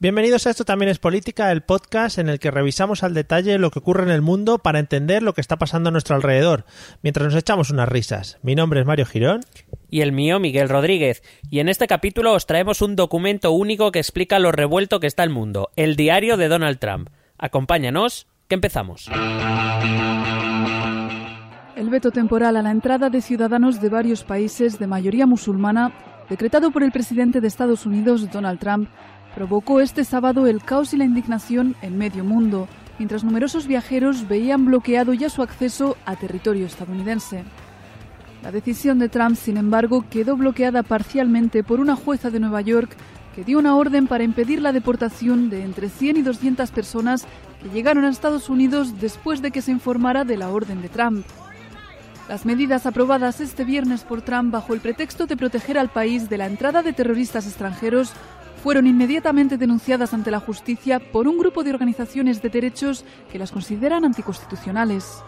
Bienvenidos a Esto también es política, el podcast en el que revisamos al detalle lo que ocurre en el mundo para entender lo que está pasando a nuestro alrededor, mientras nos echamos unas risas. Mi nombre es Mario Girón. Y el mío, Miguel Rodríguez. Y en este capítulo os traemos un documento único que explica lo revuelto que está el mundo, el diario de Donald Trump. Acompáñanos, que empezamos. El veto temporal a la entrada de ciudadanos de varios países de mayoría musulmana, decretado por el presidente de Estados Unidos, Donald Trump, provocó este sábado el caos y la indignación en medio mundo, mientras numerosos viajeros veían bloqueado ya su acceso a territorio estadounidense. La decisión de Trump, sin embargo, quedó bloqueada parcialmente por una jueza de Nueva York que dio una orden para impedir la deportación de entre 100 y 200 personas que llegaron a Estados Unidos después de que se informara de la orden de Trump. Las medidas aprobadas este viernes por Trump bajo el pretexto de proteger al país de la entrada de terroristas extranjeros fueron inmediatamente denunciadas ante la justicia por un grupo de organizaciones de derechos que las consideran anticonstitucionales.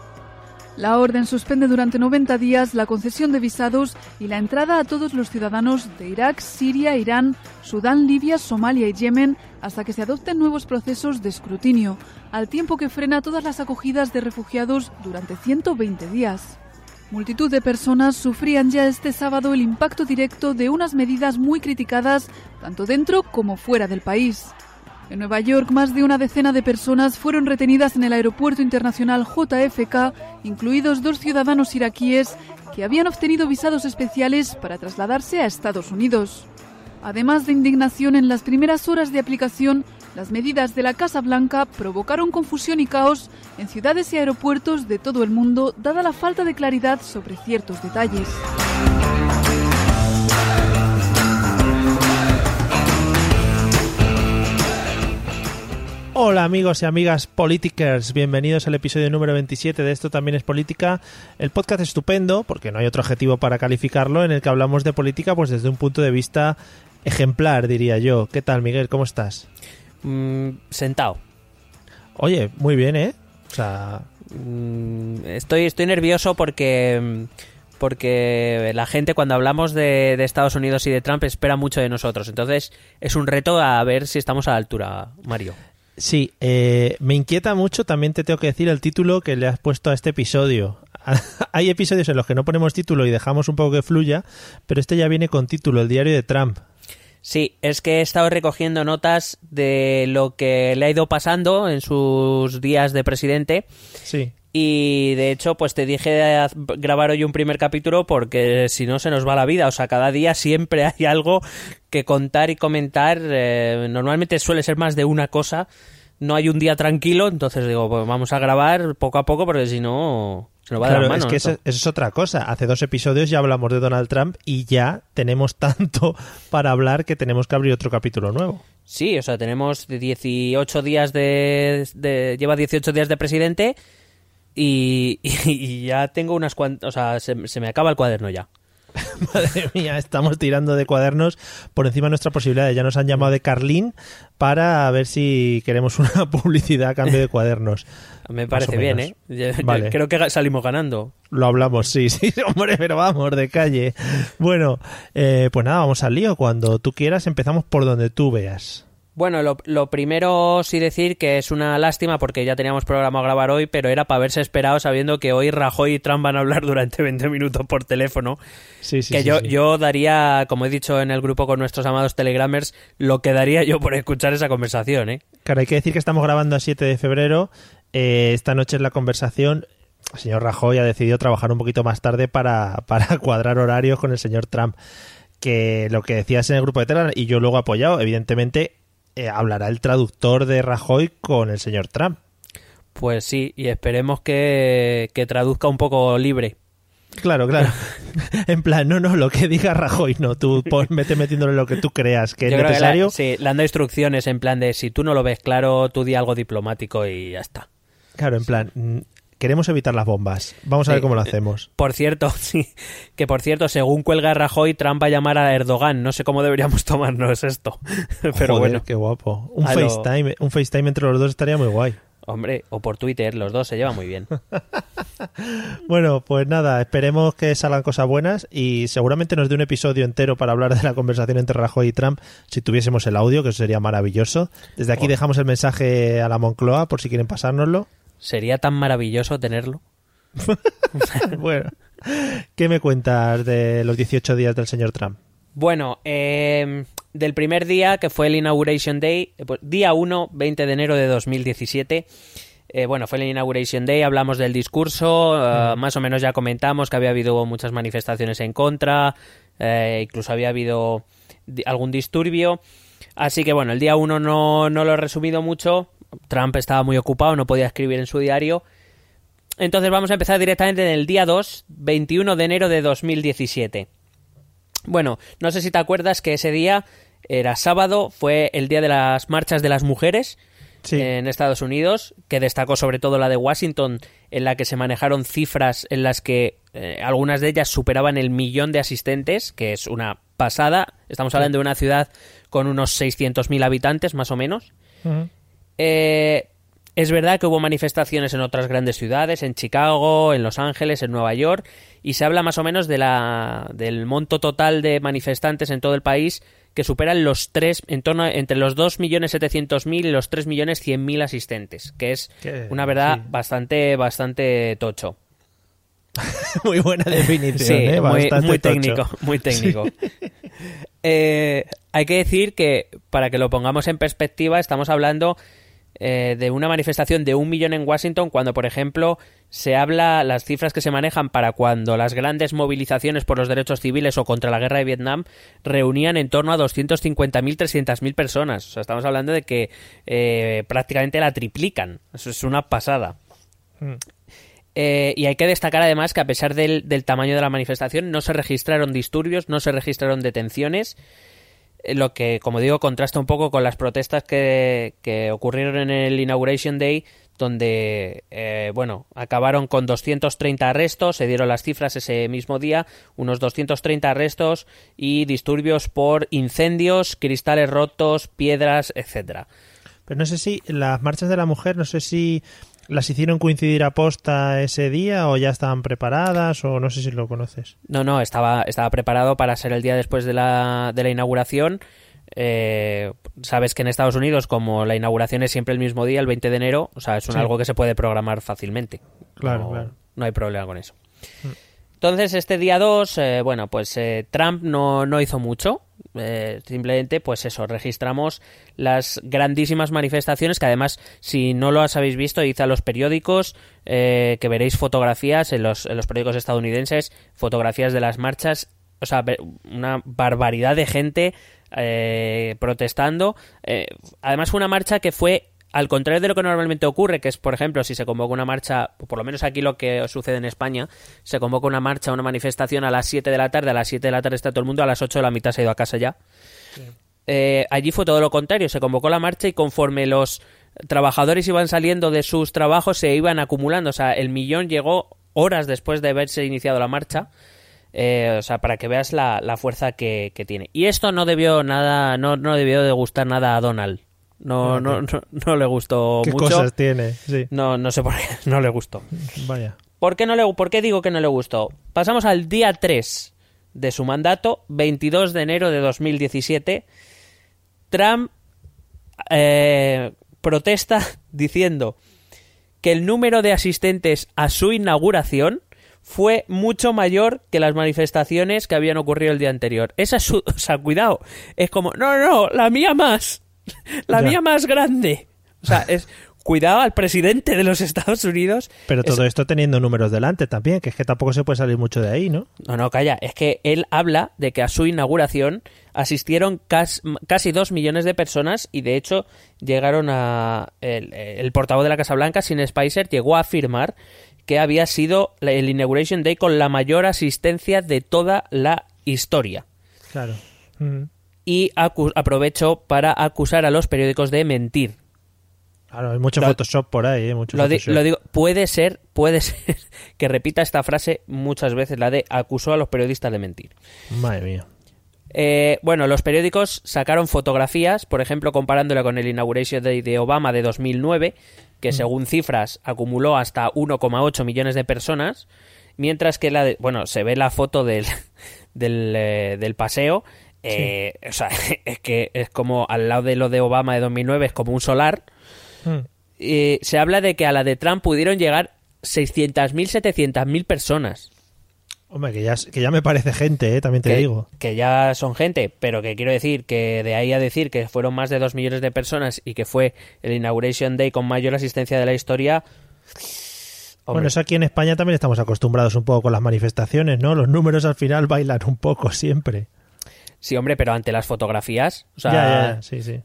La orden suspende durante 90 días la concesión de visados y la entrada a todos los ciudadanos de Irak, Siria, Irán, Sudán, Libia, Somalia y Yemen hasta que se adopten nuevos procesos de escrutinio, al tiempo que frena todas las acogidas de refugiados durante 120 días. Multitud de personas sufrían ya este sábado el impacto directo de unas medidas muy criticadas tanto dentro como fuera del país. En Nueva York, más de una decena de personas fueron retenidas en el aeropuerto internacional JFK, incluidos dos ciudadanos iraquíes que habían obtenido visados especiales para trasladarse a Estados Unidos. Además de indignación en las primeras horas de aplicación, las medidas de la Casa Blanca provocaron confusión y caos en ciudades y aeropuertos de todo el mundo, dada la falta de claridad sobre ciertos detalles. Hola amigos y amigas politikers, bienvenidos al episodio número 27 de Esto también es política, el podcast estupendo, porque no hay otro adjetivo para calificarlo, en el que hablamos de política pues desde un punto de vista ejemplar, diría yo. ¿Qué tal Miguel? ¿Cómo estás? Mm, sentado. Oye, muy bien, ¿eh? O sea... Mm, estoy, estoy nervioso porque porque la gente cuando hablamos de, de, Estados Unidos y de Trump espera mucho de nosotros. Entonces es un reto a ver si estamos a la altura, Mario. Sí, eh, me inquieta mucho, también te tengo que decir el título que le has puesto a este episodio. Hay episodios en los que no ponemos título y dejamos un poco que fluya, pero este ya viene con título, el diario de Trump. Sí, es que he estado recogiendo notas de lo que le ha ido pasando en sus días de presidente. Sí. Y de hecho, pues te dije grabar hoy un primer capítulo porque si no se nos va la vida. O sea, cada día siempre hay algo que contar y comentar. Eh, normalmente suele ser más de una cosa. No hay un día tranquilo, entonces digo, pues vamos a grabar poco a poco porque si no se nos va claro, de las manos. Es que eso, eso, es otra cosa. Hace dos episodios ya hablamos de Donald Trump y ya tenemos tanto para hablar que tenemos que abrir otro capítulo nuevo. Sí, o sea, tenemos 18 días de, de lleva 18 días de presidente y, y, ya tengo unas cuantas, o sea, se, se, me acaba el cuaderno ya. Madre mía, estamos tirando de cuadernos por encima de nuestra posibilidad. Ya nos han llamado de Carlín para ver si queremos una publicidad a cambio de cuadernos. Me parece bien, ¿eh? Yo, vale. Creo que salimos ganando. Lo hablamos, sí, sí, hombre, pero vamos, de calle. Bueno, eh, pues nada, vamos al lío. Cuando tú quieras empezamos por donde tú veas. Bueno, lo, lo, primero sí decir que es una lástima porque ya teníamos programa a grabar hoy, pero era para haberse esperado sabiendo que hoy Rajoy y Trump van a hablar durante 20 minutos por teléfono. Sí, sí, que sí, yo, yo daría, como he dicho en el grupo con nuestros amados telegramers, lo que daría yo por escuchar esa conversación, ¿eh? Claro, hay que decir que estamos grabando a 7 de febrero. Eh, esta noche es la conversación. El señor Rajoy ha decidido trabajar un poquito más tarde para, para cuadrar horarios con el señor Trump. Que lo que decías en el grupo de Telegram, y yo luego he apoyado, evidentemente eh, hablará el traductor de Rajoy con el señor Trump. Pues sí, y esperemos que, que traduzca un poco libre. Claro, claro. en plan, no, no, lo que diga Rajoy, no, tú pon, vete metiéndole lo que tú creas que es que necesario. la- sí, le han dado instrucciones en plan de si tú no lo ves claro, tú di algo diplomático y ya está. Claro, en plan, queremos evitar las bombas. Vamos a Sí. ver cómo lo hacemos. Por cierto, sí, que por cierto, según cuelga Rajoy, Trump va a llamar a Erdogan. No sé cómo deberíamos tomarnos esto. Pero Joder, bueno, qué guapo. Un A lo- FaceTime, un FaceTime entre los dos estaría muy guay. hombre, o por Twitter, los dos se llevan muy bien. Bueno, pues nada, esperemos que salgan cosas buenas y seguramente nos dé un episodio entero para hablar de la conversación entre Rajoy y Trump si tuviésemos el audio, que eso sería maravilloso. Desde aquí Oh. dejamos el mensaje a la Moncloa por si quieren pasárnoslo. Sería tan maravilloso tenerlo. bueno, ¿qué me cuentas de los 18 días del señor Trump? Bueno, eh, del primer día, que fue el Inauguration Day, eh, pues, día 1, 20 de enero de 2017. eh, bueno, fue el Inauguration Day, hablamos del discurso, eh, más o menos ya comentamos que había habido muchas manifestaciones en contra, eh, incluso había habido algún disturbio. Así que bueno, el día 1 no, no lo he resumido mucho, Trump estaba muy ocupado, no podía escribir en su diario. Entonces vamos a empezar directamente en el día 2, 21 de enero de 2017. Bueno, no sé si te acuerdas que ese día era sábado, fue el día de las marchas de las mujeres Sí. en Estados Unidos, que destacó sobre todo la de Washington, en la que se manejaron cifras en las que eh, algunas de ellas superaban el millón de asistentes, que es una pasada. Estamos hablando de una ciudad con unos 600.000 habitantes, más o menos. Eh, es verdad que hubo manifestaciones en otras grandes ciudades, en Chicago, en Los Ángeles, en Nueva York, y se habla más o menos de la, del monto total de manifestantes en todo el país que superan los tres, en torno a- entre los 2.700.000 y los 3.100.000 asistentes, que es una verdad sí. bastante, bastante tocho. Muy buena definición, Sí, ¿eh? muy, técnico, muy técnico. Eh, hay que decir que, para que lo pongamos en perspectiva, estamos hablando eh, de una manifestación de un millón en Washington, cuando, por ejemplo, se habla, las cifras que se manejan para cuando las grandes movilizaciones por los derechos civiles o contra la guerra de Vietnam reunían en torno a 250.000, 300.000 personas. O sea, estamos hablando de que eh, prácticamente la triplican. Eso es una pasada. Eh, y hay que destacar además que a pesar del, del tamaño de la manifestación no se registraron disturbios, no se registraron detenciones, lo que, como digo, contrasta un poco con las protestas que, que ocurrieron en el Inauguration Day, donde, eh, bueno, acabaron con 230 arrestos, se dieron las cifras ese mismo día, unos 230 arrestos y disturbios por incendios, cristales rotos, piedras, etcétera. Pero no sé si las marchas de la mujer, no sé si las hicieron coincidir a posta ese día o ya estaban preparadas o no sé si lo conoces. No, no, estaba, estaba preparado para ser el día después de la, de la inauguración. Eh, sabes que en Estados Unidos, como la inauguración es siempre el mismo día, el 20 de enero, o sea, es un Sí. algo que se puede programar fácilmente. Claro, no, claro. No hay problema con eso. Entonces, este día 2, eh, bueno, pues eh, Trump no, no hizo mucho. Eh, simplemente, pues eso, registramos las grandísimas manifestaciones que además, si no lo habéis visto, id a los periódicos, eh, que veréis fotografías en los, en los periódicos estadounidenses, fotografías de las marchas, o sea, una barbaridad de gente eh, protestando. Eh, además fue una marcha que fue al contrario de lo que normalmente ocurre, que es, por ejemplo, si se convoca una marcha, por lo menos aquí lo que sucede en España, se convoca una marcha, una manifestación a las 7 de la tarde, a las 7 de la tarde está todo el mundo, a las 8 de la mitad se ha ido a casa ya. Eh, allí fue todo lo contrario, se convocó la marcha y conforme los trabajadores iban saliendo de sus trabajos se iban acumulando, o sea, el millón llegó horas después de haberse iniciado la marcha. Eh, o sea, para que veas la, la fuerza que, que tiene. Y esto no debió nada, no, no debió de gustar nada a Donald. No, no, no, no le gustó ¿Qué mucho. cosas tiene? Sí, No, no sé por qué, no le gustó. vaya. ¿Por qué, no le, ¿Por qué digo que no le gustó? Pasamos al día 3 de su mandato, 22 de enero de 2017. Trump eh, protesta diciendo que el número de asistentes a su inauguración fue mucho mayor que las manifestaciones que habían ocurrido el día anterior. Esa es su... O sea, cuidado. Es como, no, no, la mía más. La Ya. mía más grande. O sea, es... Cuidado al presidente de los Estados Unidos. Pero Es- todo esto teniendo números delante también, que es que tampoco se puede salir mucho de ahí, ¿no? No, no, calla. Es que él habla de que a su inauguración asistieron cas- casi dos millones de personas y de hecho llegaron a... El, el portavoz de la Casa Blanca, Sin Spicer, llegó a afirmar que había sido el Inauguration Day con la mayor asistencia de toda la historia. Claro. Mm. Y aprovechó para acusar a los periódicos de mentir. Claro, hay mucho Lo- Photoshop por ahí, ¿eh? Mucho Lo, di- Photoshop. lo digo, puede ser, puede ser que repita esta frase muchas veces, la de acusó a los periodistas de mentir. Madre mía. Eh, bueno, los periódicos sacaron fotografías, por ejemplo, comparándola con el Inauguration Day de Obama de 2009, que según cifras acumuló hasta 1,8 millones de personas, mientras que la de, bueno, se ve la foto del, del, eh, del paseo, eh, o sea, es que es como al lado de lo de Obama de 2009, es como un solar. Mm. Eh, se habla de que a la de Trump pudieron llegar 600.000, 700.000 personas. Hombre, que ya, que ya me parece gente, ¿eh? También te que, digo. que ya son gente, pero que quiero decir que de ahí a decir que fueron más de dos millones de personas y que fue el Inauguration Day con mayor asistencia de la historia. hombre, Bueno, eso aquí en España también estamos acostumbrados un poco con las manifestaciones, ¿no? Los números al final bailan un poco siempre. Sí, hombre, pero ante las fotografías. O sea, ya, ya, sí, sí.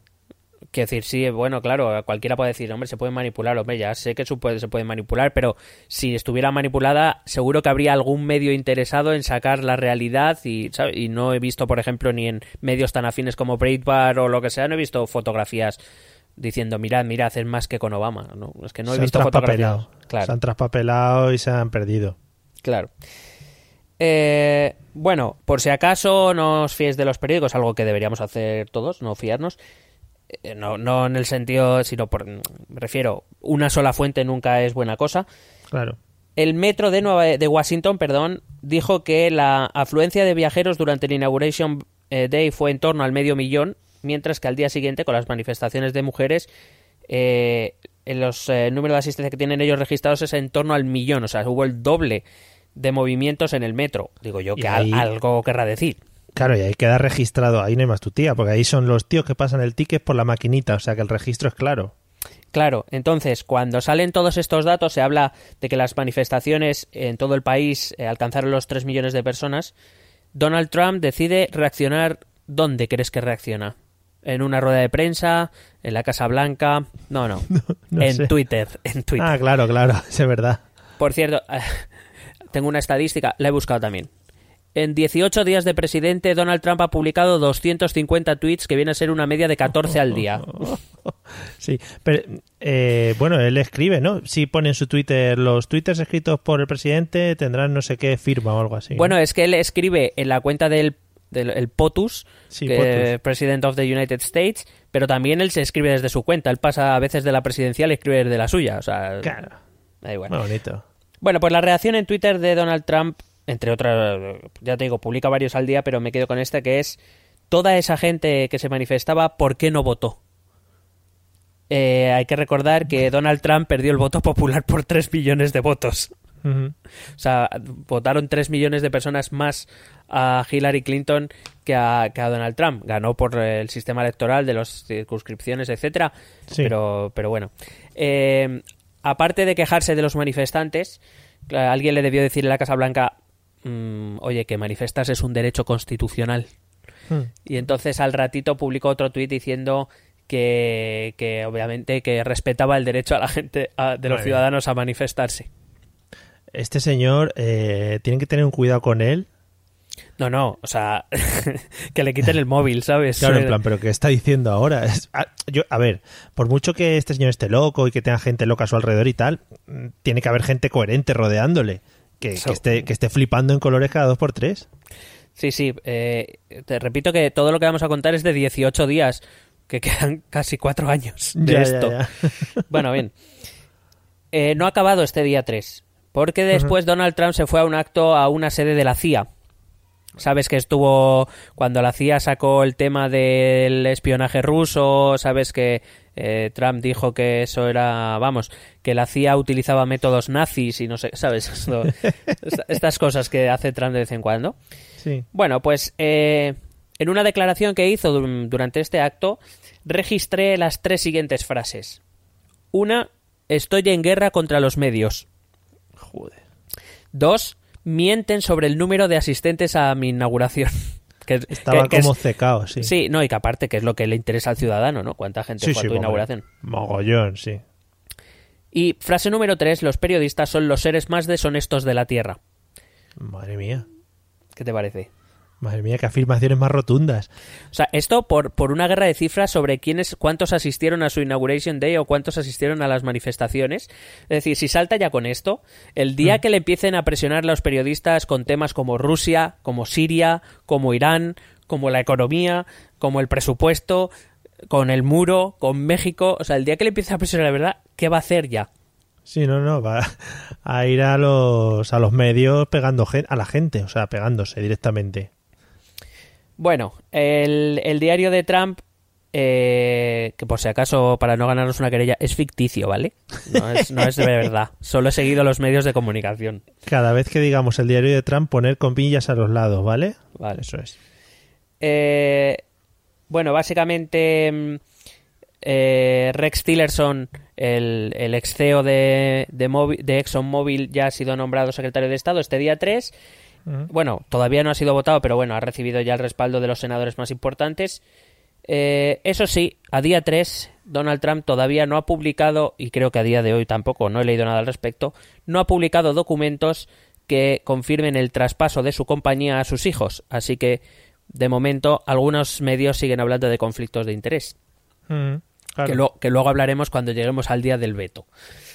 quiero decir, sí, bueno, claro, cualquiera puede decir, hombre, se puede manipular, hombre, ya sé que se puede, se puede manipular, pero si estuviera manipulada, seguro que habría algún medio interesado en sacar la realidad y, ¿sabes? y no he visto, por ejemplo, ni en medios tan afines como Breitbart o lo que sea, no he visto fotografías diciendo, mirad, mirad, es más que con Obama, ¿no? Es que no he se visto fotografías. Claro. Se han traspapelado y se han perdido. Claro. Eh, bueno, por si acaso no os fiéis de los periódicos, algo que deberíamos hacer todos, no fiarnos. Eh, No, no en el sentido, sino por, me refiero, una sola fuente nunca es buena cosa. Claro. El metro de, Nueva, de Washington, perdón, dijo que la afluencia de viajeros durante el Inauguration eh, Day fue en torno al medio millón, mientras que al día siguiente, con las manifestaciones de mujeres, eh, en los eh, números de asistencia que tienen ellos registrados es en torno al millón, o sea, hubo el doble de movimientos en el metro. Digo yo que ahí- algo querrá decir. Claro, y ahí queda registrado, ahí no hay más tu tía, porque ahí son los tíos que pasan el ticket por la maquinita, o sea que el registro es claro. Claro, entonces, cuando salen todos estos datos, se habla de que las manifestaciones en todo el país eh, alcanzaron los 3 millones de personas. Donald Trump decide reaccionar. ¿Dónde crees que reacciona? ¿En una rueda de prensa? ¿En la Casa Blanca? No, no. no en sé. Twitter. En Twitter. Ah, claro, claro, es verdad. Por cierto, tengo una estadística, la he buscado también. En 18 días de presidente, Donald Trump ha publicado 250 tweets, que viene a ser una media de 14 al día. Sí, pero eh, bueno, él escribe, ¿no? Si pone en su Twitter los twitters escritos por el presidente tendrán no sé qué firma o algo así. ¿no? Bueno, es que él escribe en la cuenta del, del el POTUS, Sí, que- POTUS. President of the United States, pero también él se escribe desde su cuenta. Él pasa a veces de la presidencial y escribe desde la suya. O sea, Claro. da igual. Muy bonito. Bueno, pues la reacción en Twitter de Donald Trump, entre otras, ya te digo, publica varios al día, pero me quedo con esta que es toda esa gente que se manifestaba, ¿por qué no votó? Eh, hay que recordar que Donald Trump perdió el voto popular por 3 millones de votos. O sea, votaron 3 millones de personas más a Hillary Clinton que a, que a Donald Trump. Ganó por el sistema electoral de las circunscripciones, etcétera. Sí. Pero, pero bueno. Eh, aparte de quejarse de los manifestantes, alguien le debió decir en la Casa Blanca, mm, oye, que manifestarse es un derecho constitucional. Hmm. Y entonces al ratito publicó otro tuit diciendo que, que obviamente que respetaba el derecho a la gente, a- de los Muy bien. ciudadanos a manifestarse. Este señor, eh, tienen que tener un cuidado con él. No, no, o sea, que le quiten el móvil, ¿sabes? Claro, en Eh, plan, pero ¿qué está diciendo ahora? Es- a, yo, a ver, por mucho que este señor esté loco y que tenga gente loca a su alrededor y tal, mm, tiene que haber gente coherente rodeándole. Que, esté, que esté flipando en colores cada dos por tres. Sí, sí, eh, te repito que todo lo que vamos a contar es de 18 días, que quedan casi cuatro años de Ya, esto. ya. Bueno, bien. Eh, no ha acabado este día 3, porque después Donald Trump se fue a un acto a una sede de la CIA. Sabes que estuvo cuando la CIA sacó el tema del espionaje ruso, sabes que eh, Trump dijo que eso era, vamos, que la CIA utilizaba métodos nazis y no sé, sabes, Esto- esta- estas cosas que hace Trump de vez en cuando. Sí. Bueno, pues eh, en una declaración que hizo dur- durante este acto, registré las tres siguientes frases. Una, estoy en guerra contra los medios. Joder. Dos, mienten sobre el número de asistentes a mi inauguración. Que, Estaba que- que como es- cecado, sí. Sí, no, y que aparte que es lo que le interesa al ciudadano, ¿no? Cuánta gente Sí, fue sí, a tu inauguración. Mogollón, sí. Y frase número 3, los periodistas son los seres más deshonestos de la Tierra. Madre mía. ¿Qué te parece? Madre mía, qué afirmaciones más rotundas. O sea, esto por, por una guerra de cifras sobre quiénes, cuántos asistieron a su Inauguration Day o cuántos asistieron a las manifestaciones. Es decir, si salta ya con esto, el día que le empiecen a presionar los periodistas con temas como Rusia, como Siria, como Irán, como la economía, como el presupuesto, con el muro, con México, o sea, el día que le empiece a presionar la verdad, ¿qué va a hacer ya? Sí, no, no, va a ir a los, a los medios pegando a la gente, o sea, pegándose directamente. Bueno, el, el diario de Trump, eh, que por si acaso, para no ganarnos una querella, es ficticio, ¿vale? No es, no es de verdad. Solo he seguido los medios de comunicación. Cada vez que digamos el diario de Trump, poner comillas a los lados, ¿vale? Vale. Eso es. Eh, bueno, básicamente mm, eh, Rex Tillerson, el, el ex CEO de, de, de ExxonMobil, ya ha sido nombrado secretario de Estado este día 3. Bueno, todavía no ha sido votado, pero bueno, ha recibido ya el respaldo de los senadores más importantes. Eh, eso sí, a día 3, Donald Trump todavía no ha publicado, y creo que a día de hoy tampoco, no he leído nada al respecto, no ha publicado documentos que confirmen el traspaso de su compañía a sus hijos. Así que, de momento, algunos medios siguen hablando de conflictos de interés. Mm, claro. Que, lo- que luego hablaremos cuando lleguemos al día del veto.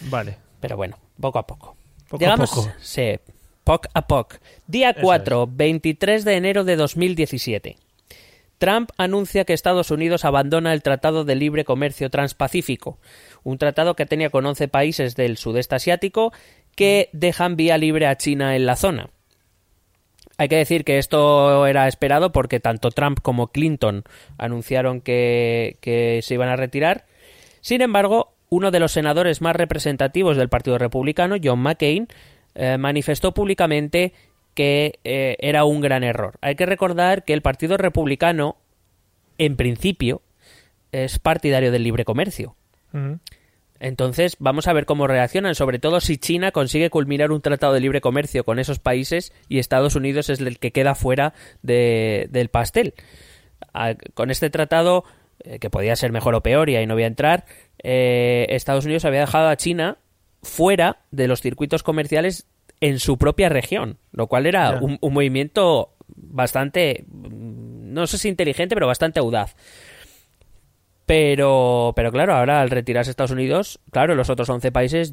Vale. Pero bueno, poco a poco. Poco a Llegamos, poco. Sí, poc a poc. Día 4, 23 de enero de 2017. Trump anuncia que Estados Unidos abandona el Tratado de Libre Comercio Transpacífico, un tratado que tenía con 11 países del sudeste asiático que dejan vía libre a China en la zona. Hay que decir que esto era esperado porque tanto Trump como Clinton anunciaron que, que se iban a retirar. Sin embargo, uno de los senadores más representativos del Partido Republicano, John McCain, eh, manifestó públicamente que eh, era un gran error. Hay que recordar que el Partido Republicano, en principio, es partidario del libre comercio. Entonces, vamos a ver cómo reaccionan, sobre todo si China consigue culminar un tratado de libre comercio con esos países y Estados Unidos es el que queda fuera de- del pastel. Ah, Con este tratado, eh, que podía ser mejor o peor y ahí no voy a entrar, eh, Estados Unidos había dejado a China fuera de los circuitos comerciales en su propia región, lo cual era un, un movimiento bastante, mm, no sé si inteligente, pero bastante audaz. Pero, pero claro, ahora al retirarse Estados Unidos, claro, los otros 11 países,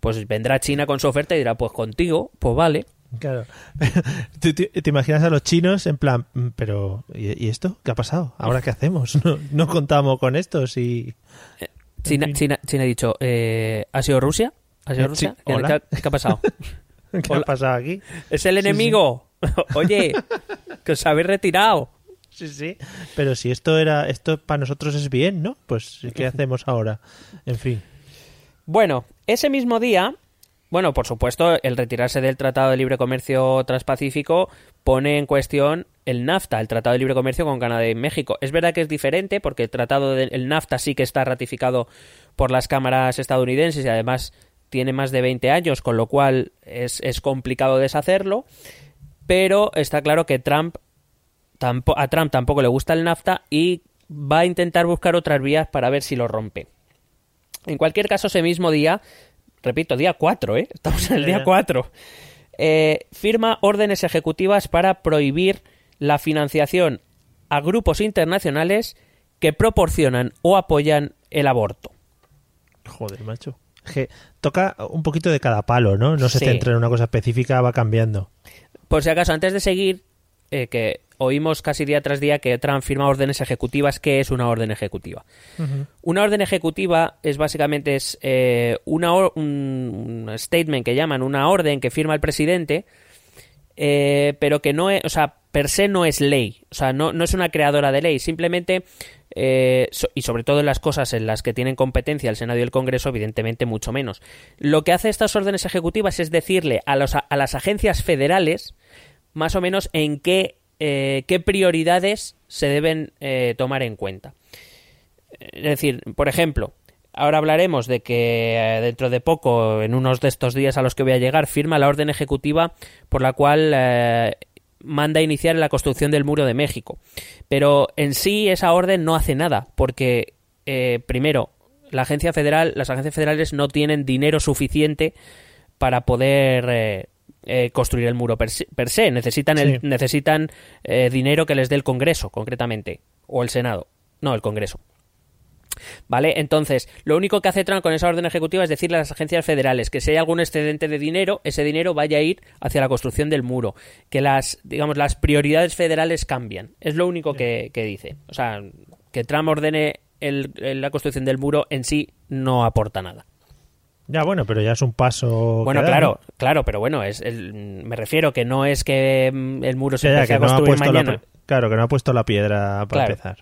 pues vendrá China con su oferta y dirá, pues contigo, pues vale. Claro. ¿Tú te, te imaginas a los chinos en plan, "Mm, pero ¿y, y esto? ¿Qué ha pasado? ¿Ahora qué hacemos? No, no contamos con esto si... China, fin. China, China ha dicho, eh, ¿ha sido Rusia? ¿Ha sido Rusia? sí, ¿Qué, ha pasado? ¿Qué Hola. ha pasado aquí? ¡Es el enemigo! Oye, que os habéis retirado. Sí, sí. Pero si esto era, esto para nosotros es bien, ¿no? Pues ¿qué hacemos ahora? En fin. Bueno, ese mismo día, bueno, por supuesto, el retirarse del Tratado de Libre Comercio Transpacífico pone en cuestión el NAFTA, el Tratado de Libre Comercio con Canadá y México. Es verdad que es diferente porque el Tratado del NAFTA sí que está ratificado por las cámaras estadounidenses y además tiene más de 20 años, con lo cual es, es complicado deshacerlo. Pero está claro que Trump a Trump tampoco le gusta el NAFTA y va a intentar buscar otras vías para ver si lo rompe. En cualquier caso, ese mismo día, repito, día 4, ¿eh? Estamos en el día ya. 4, eh, firma órdenes ejecutivas para prohibir la financiación a grupos internacionales que proporcionan o apoyan el aborto. Joder, macho. Que toca un poquito de cada palo, ¿no? No se Sí. centra en una cosa específica, va cambiando. Por si acaso, antes de seguir, eh, que oímos casi día tras día que Trump firma órdenes ejecutivas. ¿Qué es una orden ejecutiva? Una orden ejecutiva es básicamente es, eh, una un statement que llaman una orden que firma el presidente, eh, pero que no es, o sea, per se no es ley, o sea, no, no es una creadora de ley, simplemente, eh, y sobre todo en las cosas en las que tienen competencia el Senado y el Congreso, evidentemente mucho menos. Lo que hace estas órdenes ejecutivas es decirle a, los, a las agencias federales más o menos en qué, eh, qué prioridades se deben eh, tomar en cuenta. Es decir, por ejemplo, ahora hablaremos de que dentro de poco, en unos de estos días a los que voy a llegar, firma la orden ejecutiva por la cual manda a iniciar la construcción del muro de México. Pero en sí esa orden no hace nada, porque eh, primero la agencia federal, las agencias federales no tienen dinero suficiente para poder eh, eh, construir el muro per se. per se. Necesitan, el, Sí. necesitan eh, dinero que les dé el Congreso, concretamente, o el Senado. No, el Congreso. ¿Vale? Entonces, lo único que hace Trump con esa orden ejecutiva es decirle a las agencias federales que si hay algún excedente de dinero, ese dinero vaya a ir hacia la construcción del muro. Que las, digamos, las prioridades federales cambian. Es lo único que, que dice. O sea, que Trump ordene el- la construcción del muro en sí no aporta nada. Ya, bueno, pero ya es un paso. Bueno, claro, claro, pero bueno, es el- me refiero que no es que mm, el muro se Ya, ya, empiece que a no ha construir puesto la, mañana. pe- claro, que no ha puesto la piedra para Claro. empezar.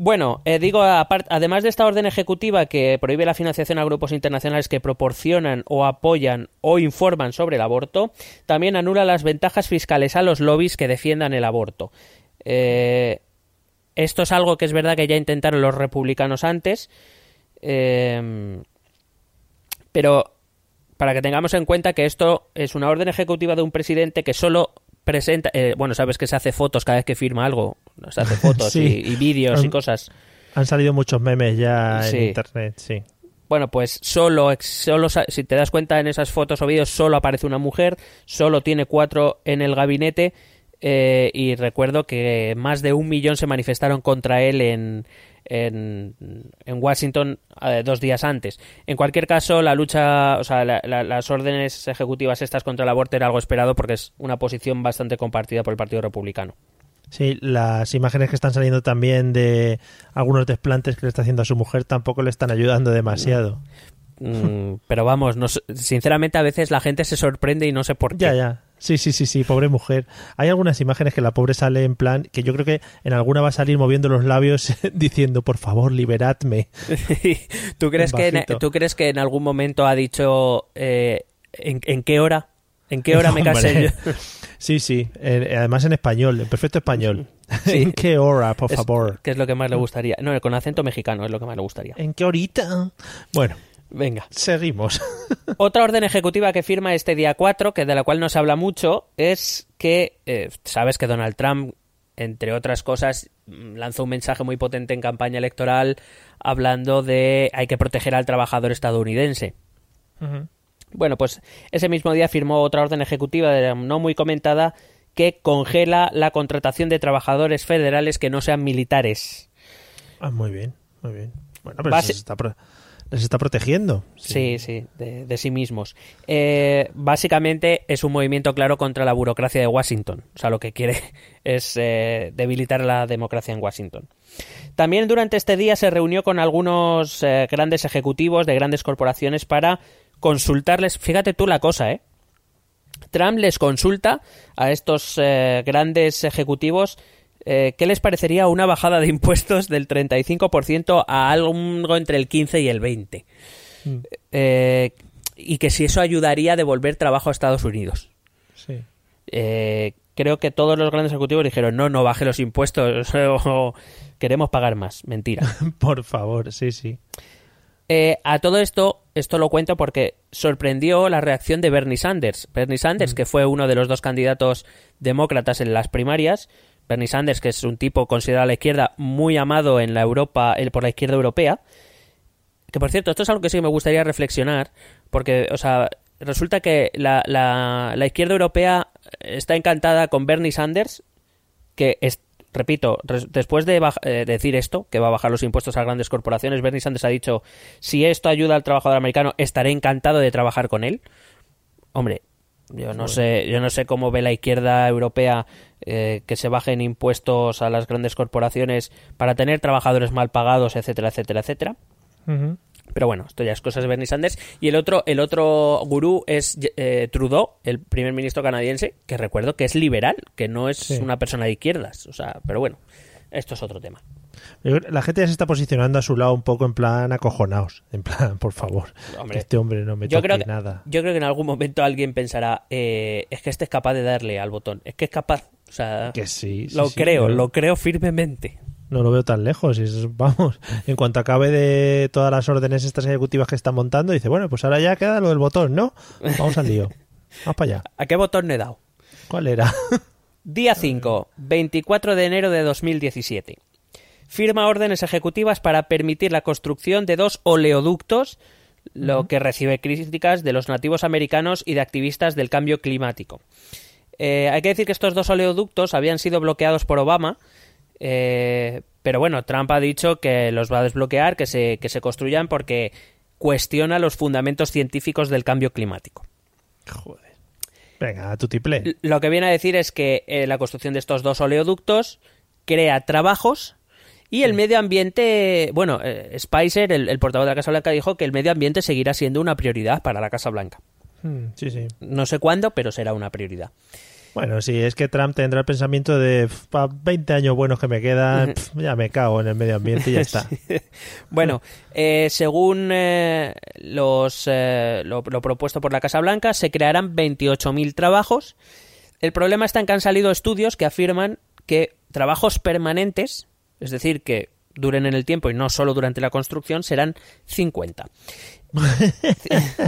Bueno, eh, digo, además de esta orden ejecutiva que prohíbe la financiación a grupos internacionales que proporcionan o apoyan o informan sobre el aborto, también anula las ventajas fiscales a los lobbies que defiendan el aborto. Eh, esto es algo que es verdad que ya intentaron los republicanos antes, eh, pero para que tengamos en cuenta que esto es una orden ejecutiva de un presidente que solo presenta, eh, bueno, sabes que se hace fotos cada vez que firma algo, se hace fotos Sí. y, y vídeos y cosas. Han salido muchos memes ya Sí. en internet, sí. Bueno, pues solo, solo, si te das cuenta en esas fotos o vídeos, solo aparece una mujer, solo tiene cuatro en el gabinete eh, y recuerdo que más de un millón se manifestaron contra él en, en, en Washington eh, dos días antes. En cualquier caso, la lucha, o sea, la- la- las órdenes ejecutivas estas contra el aborto era algo esperado porque es una posición bastante compartida por el Partido Republicano. Sí, las imágenes que están saliendo también de algunos desplantes que le está haciendo a su mujer tampoco le están ayudando demasiado. Mm, pero vamos, no sinceramente a veces la gente se sorprende y no sé por qué. Ya, ya. Sí, sí, sí, sí, pobre mujer. Hay algunas imágenes que la pobre sale en plan, que yo creo que en alguna va a salir moviendo los labios diciendo, por favor, liberadme. ¿Tú, crees que en. ¿Tú crees que en algún momento ha dicho eh, ¿en, en qué hora? ¿En qué hora me casé yo? Sí, sí, eh, además en español, en perfecto español. Sí. ¿En qué hora, por favor? Que es lo que más le gustaría. No, con acento mexicano es lo que más le gustaría. ¿En qué horita? Bueno, Venga. seguimos. Otra orden ejecutiva que firma este día 4, que de la cual no se habla mucho, es que eh, sabes que Donald Trump, entre otras cosas, lanzó un mensaje muy potente en campaña electoral hablando de hay que proteger al trabajador estadounidense. Bueno, pues ese mismo día firmó otra orden ejecutiva de- no muy comentada que congela la contratación de trabajadores federales que no sean militares. Ah, muy bien, muy bien. Bueno, pero Base- les, está les está protegiendo. Sí, sí, de, sí mismos. Eh, básicamente es un movimiento claro contra la burocracia de Washington. O sea, lo que quiere es eh, debilitar la democracia en Washington. También durante este día se reunió con algunos eh, grandes ejecutivos de grandes corporaciones para consultarles. Fíjate tú la cosa, ¿eh? Trump les consulta a estos grandes ejecutivos eh, qué les parecería una bajada de impuestos del 35% a algo entre el 15 y el 20. Eh, y que si eso ayudaría a devolver trabajo a Estados Unidos. Sí. Eh, creo que todos los grandes ejecutivos dijeron, no, no baje los impuestos o queremos pagar más. Mentira. Por favor, sí, sí. Eh, a todo esto, esto lo cuento porque sorprendió la reacción de Bernie Sanders. Bernie Sanders, que fue uno de los dos candidatos demócratas en las primarias. Bernie Sanders, que es un tipo considerado a la izquierda muy amado en la Europa, el- por la izquierda europea. Que por cierto, esto es algo que sí me gustaría reflexionar, porque, o sea, resulta que la, la- izquierda europea está encantada con Bernie Sanders, que es, repito, después de eh, decir esto, que va a bajar los impuestos a grandes corporaciones, Bernie Sanders ha dicho, si esto ayuda al trabajador americano, estaré encantado de trabajar con él. Hombre, yo no sé, yo no sé cómo ve la izquierda europea eh, que se bajen impuestos a las grandes corporaciones para tener trabajadores mal pagados, etcétera, etcétera, etcétera. Pero bueno, esto ya es cosas de Bernie Sanders. Y el otro, el otro gurú es eh, Trudeau, el primer ministro canadiense, que recuerdo que es liberal, que no es Sí. una persona de izquierdas. O sea, pero bueno, esto es otro tema. La gente ya se está posicionando a su lado un poco en plan acojonados. En plan, por favor, Hombre, que este hombre no me Yo toque creo, que, nada. yo creo que en algún momento alguien pensará, eh, es que este es capaz de darle al botón. Es que es capaz. O sea, Que sí, sí, lo sí, creo, lo creo firmemente. No lo veo tan lejos. y vamos, en cuanto acabe de todas las órdenes estas ejecutivas que están montando, dice, bueno, pues ahora ya queda lo del botón, ¿no? Vamos al lío. Vamos para allá. ¿A qué botón le he dado? ¿Cuál era? Día 5, 24 de enero de 2017. Firma órdenes ejecutivas para permitir la construcción de dos oleoductos, lo que recibe críticas de los nativos americanos y de activistas del cambio climático. Eh, hay que decir que estos dos oleoductos habían sido bloqueados por Obama, eh, pero bueno, Trump ha dicho que los va a desbloquear, que se, que se construyan porque cuestiona los fundamentos científicos del cambio climático. Joder. Venga, tu tiple. Lo que viene a decir es que eh, la construcción de estos dos oleoductos crea trabajos y el medio ambiente, bueno, eh, Spicer, el, el portavoz de la Casa Blanca, dijo que el medio ambiente seguirá siendo una prioridad para la Casa Blanca. Mm, sí, sí. No sé cuándo, pero será una prioridad. Bueno, sí, es que Trump tendrá el pensamiento de para 20 años buenos que me quedan, pf, ya me cago en el medio ambiente y ya está. Bueno, eh, según eh, los, eh, lo, lo propuesto por la Casa Blanca, se crearán 28.000 trabajos. El problema está en que han salido estudios que afirman que trabajos permanentes, es decir, que duren en el tiempo y no solo durante la construcción, serán 50.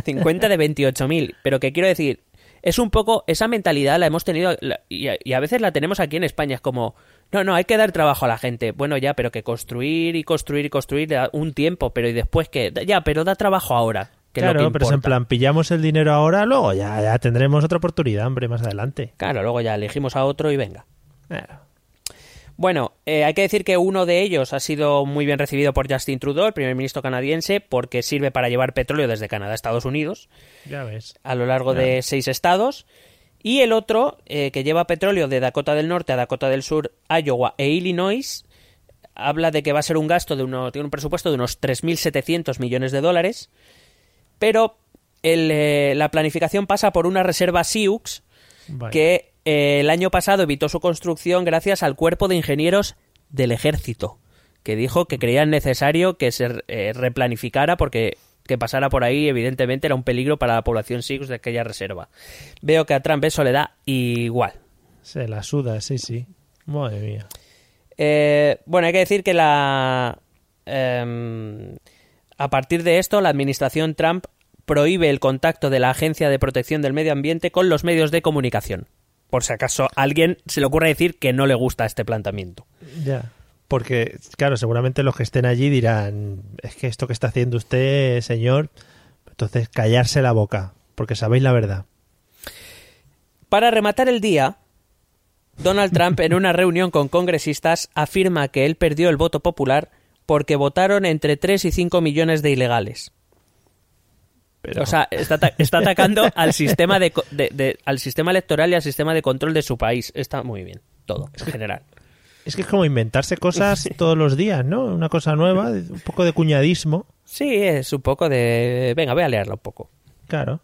50 de 28.000. Pero que quiero decir, es un poco esa mentalidad la hemos tenido y a, veces la tenemos aquí en España. Es como, no, no, hay que dar trabajo a la gente. Bueno, ya, pero que construir y construir y construir da un tiempo, pero y después que, ya, pero da trabajo ahora. Que claro, que pero es en plan, pillamos el dinero ahora, luego ya, ya tendremos otra oportunidad, hombre, más adelante. Claro, luego ya elegimos a otro y venga. Claro. Bueno, eh, hay que decir que uno de ellos ha sido muy bien recibido por Justin Trudeau, el primer ministro canadiense, porque sirve para llevar petróleo desde Canadá a Estados Unidos Ya ves. a lo largo de seis estados. Y el otro, eh, que lleva petróleo de Dakota del Norte a Dakota del Sur, Iowa e Illinois, habla de que va a ser un gasto de uno, tiene un presupuesto de unos 3.700 millones de dólares, pero el, eh, la planificación pasa por una reserva Sioux Vale. que el año pasado evitó su construcción gracias al cuerpo de ingenieros del ejército, que dijo que creían necesario que se eh, replanificara porque que pasara por ahí evidentemente era un peligro para la población Sioux de aquella reserva. Veo que a Trump eso le da igual. Se la suda, sí, sí. Madre mía. Eh, bueno, hay que decir que la. em, a partir de esto, la administración Trump prohíbe el contacto de la Agencia de Protección del Medio Ambiente con los medios de comunicación. Por si acaso a alguien se le ocurre decir que no le gusta este planteamiento. Ya. Porque, claro, seguramente los que estén allí dirán, es que esto que está haciendo usted, señor, entonces callarse la boca, porque sabéis la verdad. Para rematar el día, Donald Trump en una reunión con congresistas afirma que él perdió el voto popular porque votaron entre 3 y 5 millones de ilegales. Pero, O sea, está, ata- está atacando al sistema de, de- de- al sistema electoral y al sistema de control de su país. Está muy bien, todo, en general. es que es como inventarse cosas todos los días, ¿no? Una cosa nueva, un poco de cuñadismo. Sí, es un poco de... Venga, voy a leerlo un poco. Claro.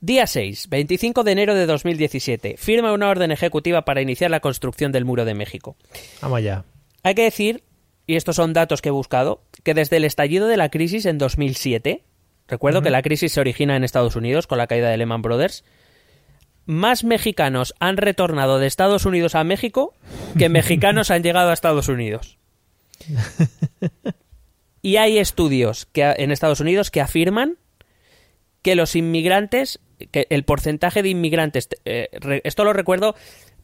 Día 6, 25 de enero de 2017. Firma una orden ejecutiva para iniciar la construcción del Muro de México. Vamos allá. Hay que decir, y estos son datos que he buscado, que desde el estallido de la crisis en 2007, recuerdo que la crisis se origina en Estados Unidos con la caída de Lehman Brothers, más mexicanos han retornado de Estados Unidos a México que mexicanos han llegado a Estados Unidos. Y hay estudios que, en Estados Unidos que afirman que los inmigrantes, que el porcentaje de inmigrantes, eh, re- esto lo recuerdo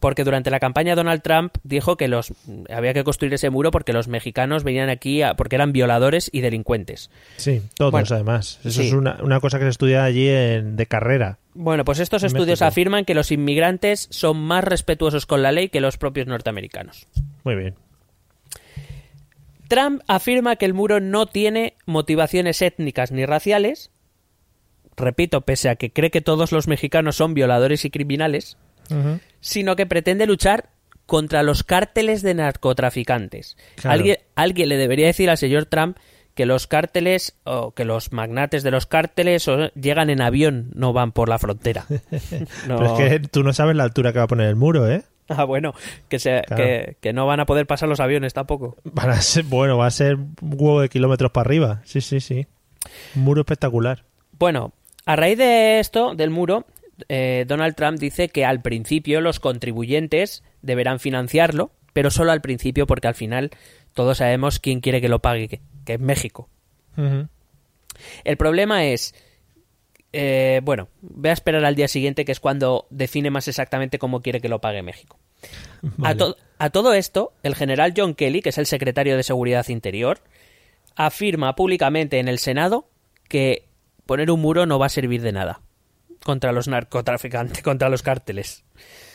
porque durante la campaña Donald Trump dijo que los había que construir ese muro porque los mexicanos venían aquí a- porque eran violadores y delincuentes. Sí, todos Bueno, además. Eso sí. es una, una cosa que se estudia allí en- de carrera. Bueno, pues estos estudios México. afirman que los inmigrantes son más respetuosos con la ley que los propios norteamericanos. Muy bien. Trump afirma que el muro no tiene motivaciones étnicas ni raciales. Repito, pese a que cree que todos los mexicanos son violadores y criminales. Sino que pretende luchar contra los cárteles de narcotraficantes. Claro. Alguien, alguien le debería decir al señor Trump que los cárteles o que los magnates de los cárteles o- llegan en avión, no van por la frontera. No- Pero es que tú no sabes la altura que va a poner el muro, ¿eh? Ah, bueno, que, se- Claro. que, que no van a poder pasar los aviones tampoco. Van a ser, bueno, va a ser un huevo de kilómetros para arriba. Sí, sí, sí. Un muro espectacular. Bueno, a raíz de esto, del muro, eh, Donald Trump dice que al principio los contribuyentes deberán financiarlo, pero solo al principio porque al final todos sabemos quién quiere que lo pague, que, que es México. El problema es, eh, bueno, voy a esperar al día siguiente, que es cuando define más exactamente cómo quiere que lo pague México. A, a todo esto, el general John Kelly, que es el secretario de Seguridad Interior, afirma públicamente en el Senado que poner un muro no va a servir de nada contra los narcotraficantes, contra los cárteles.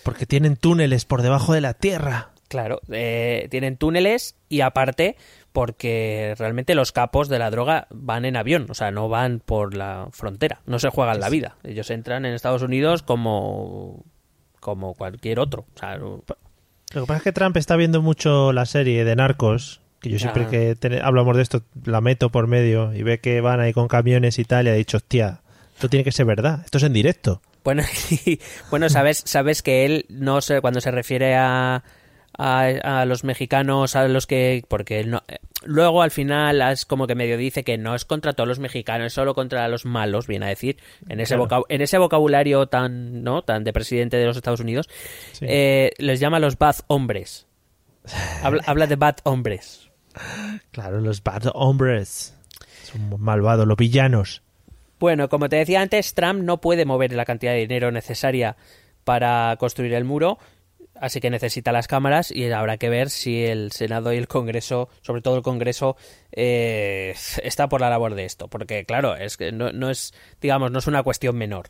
Porque tienen túneles por debajo de la tierra. Claro, eh, tienen túneles y aparte porque realmente los capos de la droga van en avión, o sea, no van por la frontera, no se juegan la vida. Ellos entran en Estados Unidos como como cualquier otro. O sea, Lo que pasa es que Trump está viendo mucho la serie de Narcos, que yo siempre que te- hablamos de esto la meto por medio y ve que van ahí con camiones y tal y ha dicho, hostia, esto tiene que ser verdad, esto es en directo. Bueno, y- bueno, sabes, sabes que él no sé cuando se refiere a, a, a los mexicanos, a los que, porque él no, luego al final es como que medio dice que no es contra todos los mexicanos, es solo contra los malos, viene a decir, en ese, Claro. vocab- en ese vocabulario tan, no, tan de presidente de los Estados Unidos, Sí. eh, les llama los bad hombres. Habla, habla de bad hombres. Claro, los bad hombres. Son malvados, los villanos. Bueno, como te decía antes, Trump no puede mover la cantidad de dinero necesaria para construir el muro, así que necesita las cámaras y habrá que ver si el Senado y el Congreso, sobre todo el Congreso, eh, está por la labor de esto, porque claro, es que no, no es, digamos, no es una cuestión menor.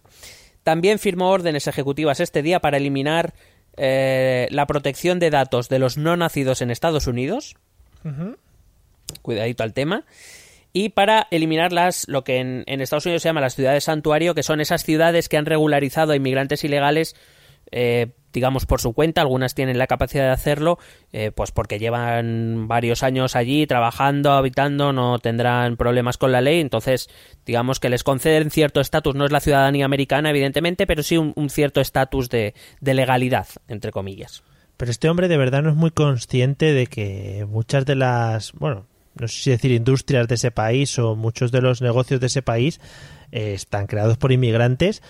También firmó órdenes ejecutivas este día para eliminar eh, la protección de datos de los no nacidos en Estados Unidos. Cuidadito al tema y para eliminar las, lo que en, en Estados Unidos se llama las ciudades santuario, que son esas ciudades que han regularizado a inmigrantes ilegales, eh, digamos, por su cuenta. Algunas tienen la capacidad de hacerlo, eh, pues porque llevan varios años allí trabajando, habitando, no tendrán problemas con la ley. Entonces, digamos que les conceden cierto estatus. No es la ciudadanía americana, evidentemente, pero sí un, cierto estatus de, de legalidad, entre comillas. Pero este hombre de verdad no es muy consciente de que muchas de las, bueno, no sé si decir industrias de ese país o muchos de los negocios de ese país eh, están creados por inmigrantes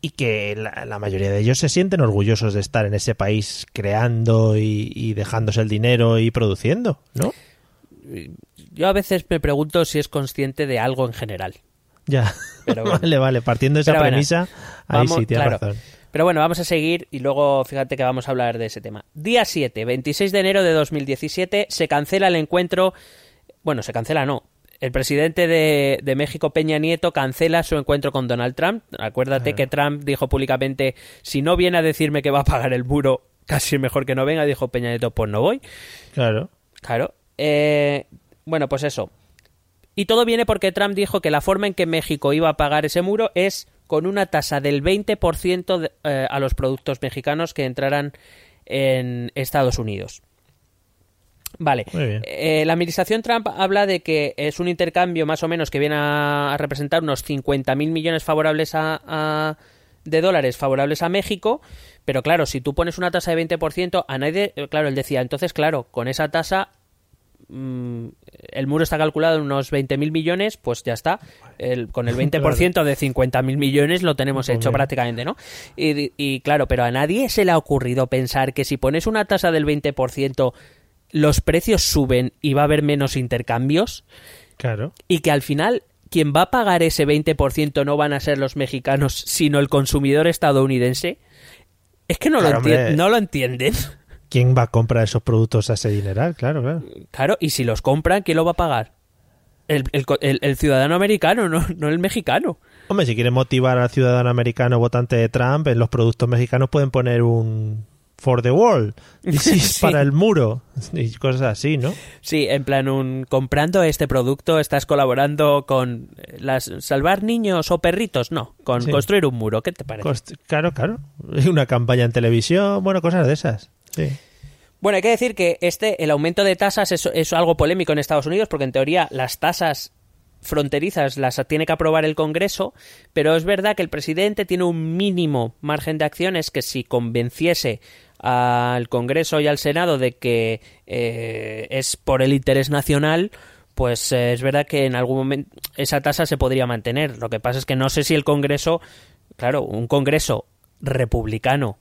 y que la, la mayoría de ellos se sienten orgullosos de estar en ese país creando y, y dejándose el dinero y produciendo, ¿no? Yo a veces me pregunto si es consciente de algo en general. Ya, Pero bueno. vale, vale, partiendo de esa Pero bueno, premisa, ahí Vamos- sí, tienes claro. razón. Pero bueno, vamos a seguir y luego fíjate que vamos a hablar de ese tema. Día 7, 26 de enero de 2017, se cancela el encuentro. Bueno, se cancela no. El presidente de, de México, Peña Nieto, cancela su encuentro con Donald Trump. Acuérdate que Trump dijo públicamente, si no viene a decirme que va a pagar el muro, casi mejor que no venga. Dijo Peña Nieto, pues no voy. Claro. Claro. Eh, bueno, pues eso. Y todo viene porque Trump dijo que la forma en que México iba a pagar ese muro es con una tasa del 20% de- eh, a los productos mexicanos que entraran en Estados Unidos. Vale. Eh, la administración Trump habla de que es un intercambio más o menos que viene a, a representar unos 50.000 millones favorables a, a- de dólares favorables a México, pero claro, si tú pones una tasa de 20%, a nadie, eh, claro, él decía, entonces claro, con esa tasa mm, el muro está calculado en unos 20.000 millones, pues ya está. El- con el 20% de 50.000 millones lo tenemos Muy hecho bien. prácticamente, ¿no? Y, y claro, pero a nadie se le ha ocurrido pensar que si pones una tasa del 20%, los precios suben y va a haber menos intercambios Claro. y que al final quien va a pagar ese 20% no van a ser los mexicanos, sino el consumidor estadounidense. Es que no, Claro, lo, enti- no lo entienden. ¿Quién va a comprar esos productos a ese dineral? Claro, claro. Claro, y si los compran, ¿quién lo va a pagar? El, el el- el ciudadano americano, no, no el mexicano. Hombre, si quieren motivar al ciudadano americano votante de Trump, en los productos mexicanos pueden poner un for the wall, this is Sí. para el muro y cosas así, ¿no? Sí, en plan, un, comprando este producto estás colaborando con eh, las salvar niños o perritos, no, con Sí. construir un muro, ¿qué te parece? Cost- claro, claro. Una campaña en televisión, bueno, cosas de esas. Bueno, hay que decir que este, el aumento de tasas es, algo polémico en Estados Unidos, porque en teoría las tasas fronterizas las tiene que aprobar el Congreso, pero es verdad que el presidente tiene un mínimo margen de acciones que si convenciese al Congreso y al Senado de que eh, es por el interés nacional, pues eh, es verdad que en algún momento esa tasa se podría mantener. Lo que pasa es que no sé si el Congreso, claro, un Congreso republicano,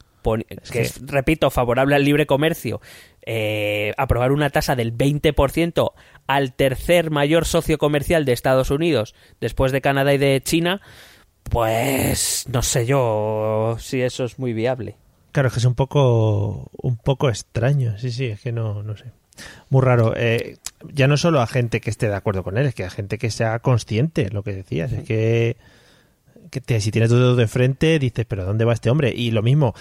que es, repito, favorable al libre comercio, eh, aprobar una tasa del 20% al tercer mayor socio comercial de Estados Unidos, después de Canadá y de China, pues no sé yo si eso es muy viable. Claro, es que es un poco, un poco extraño. Sí, sí, es que no, no sé. Muy raro. Eh, ya no solo a gente que esté de acuerdo con él, es que a gente que sea consciente, lo que decías. Es que, que te- si tienes tu dedo de frente, dices, pero ¿dónde va este hombre? Y lo mismo,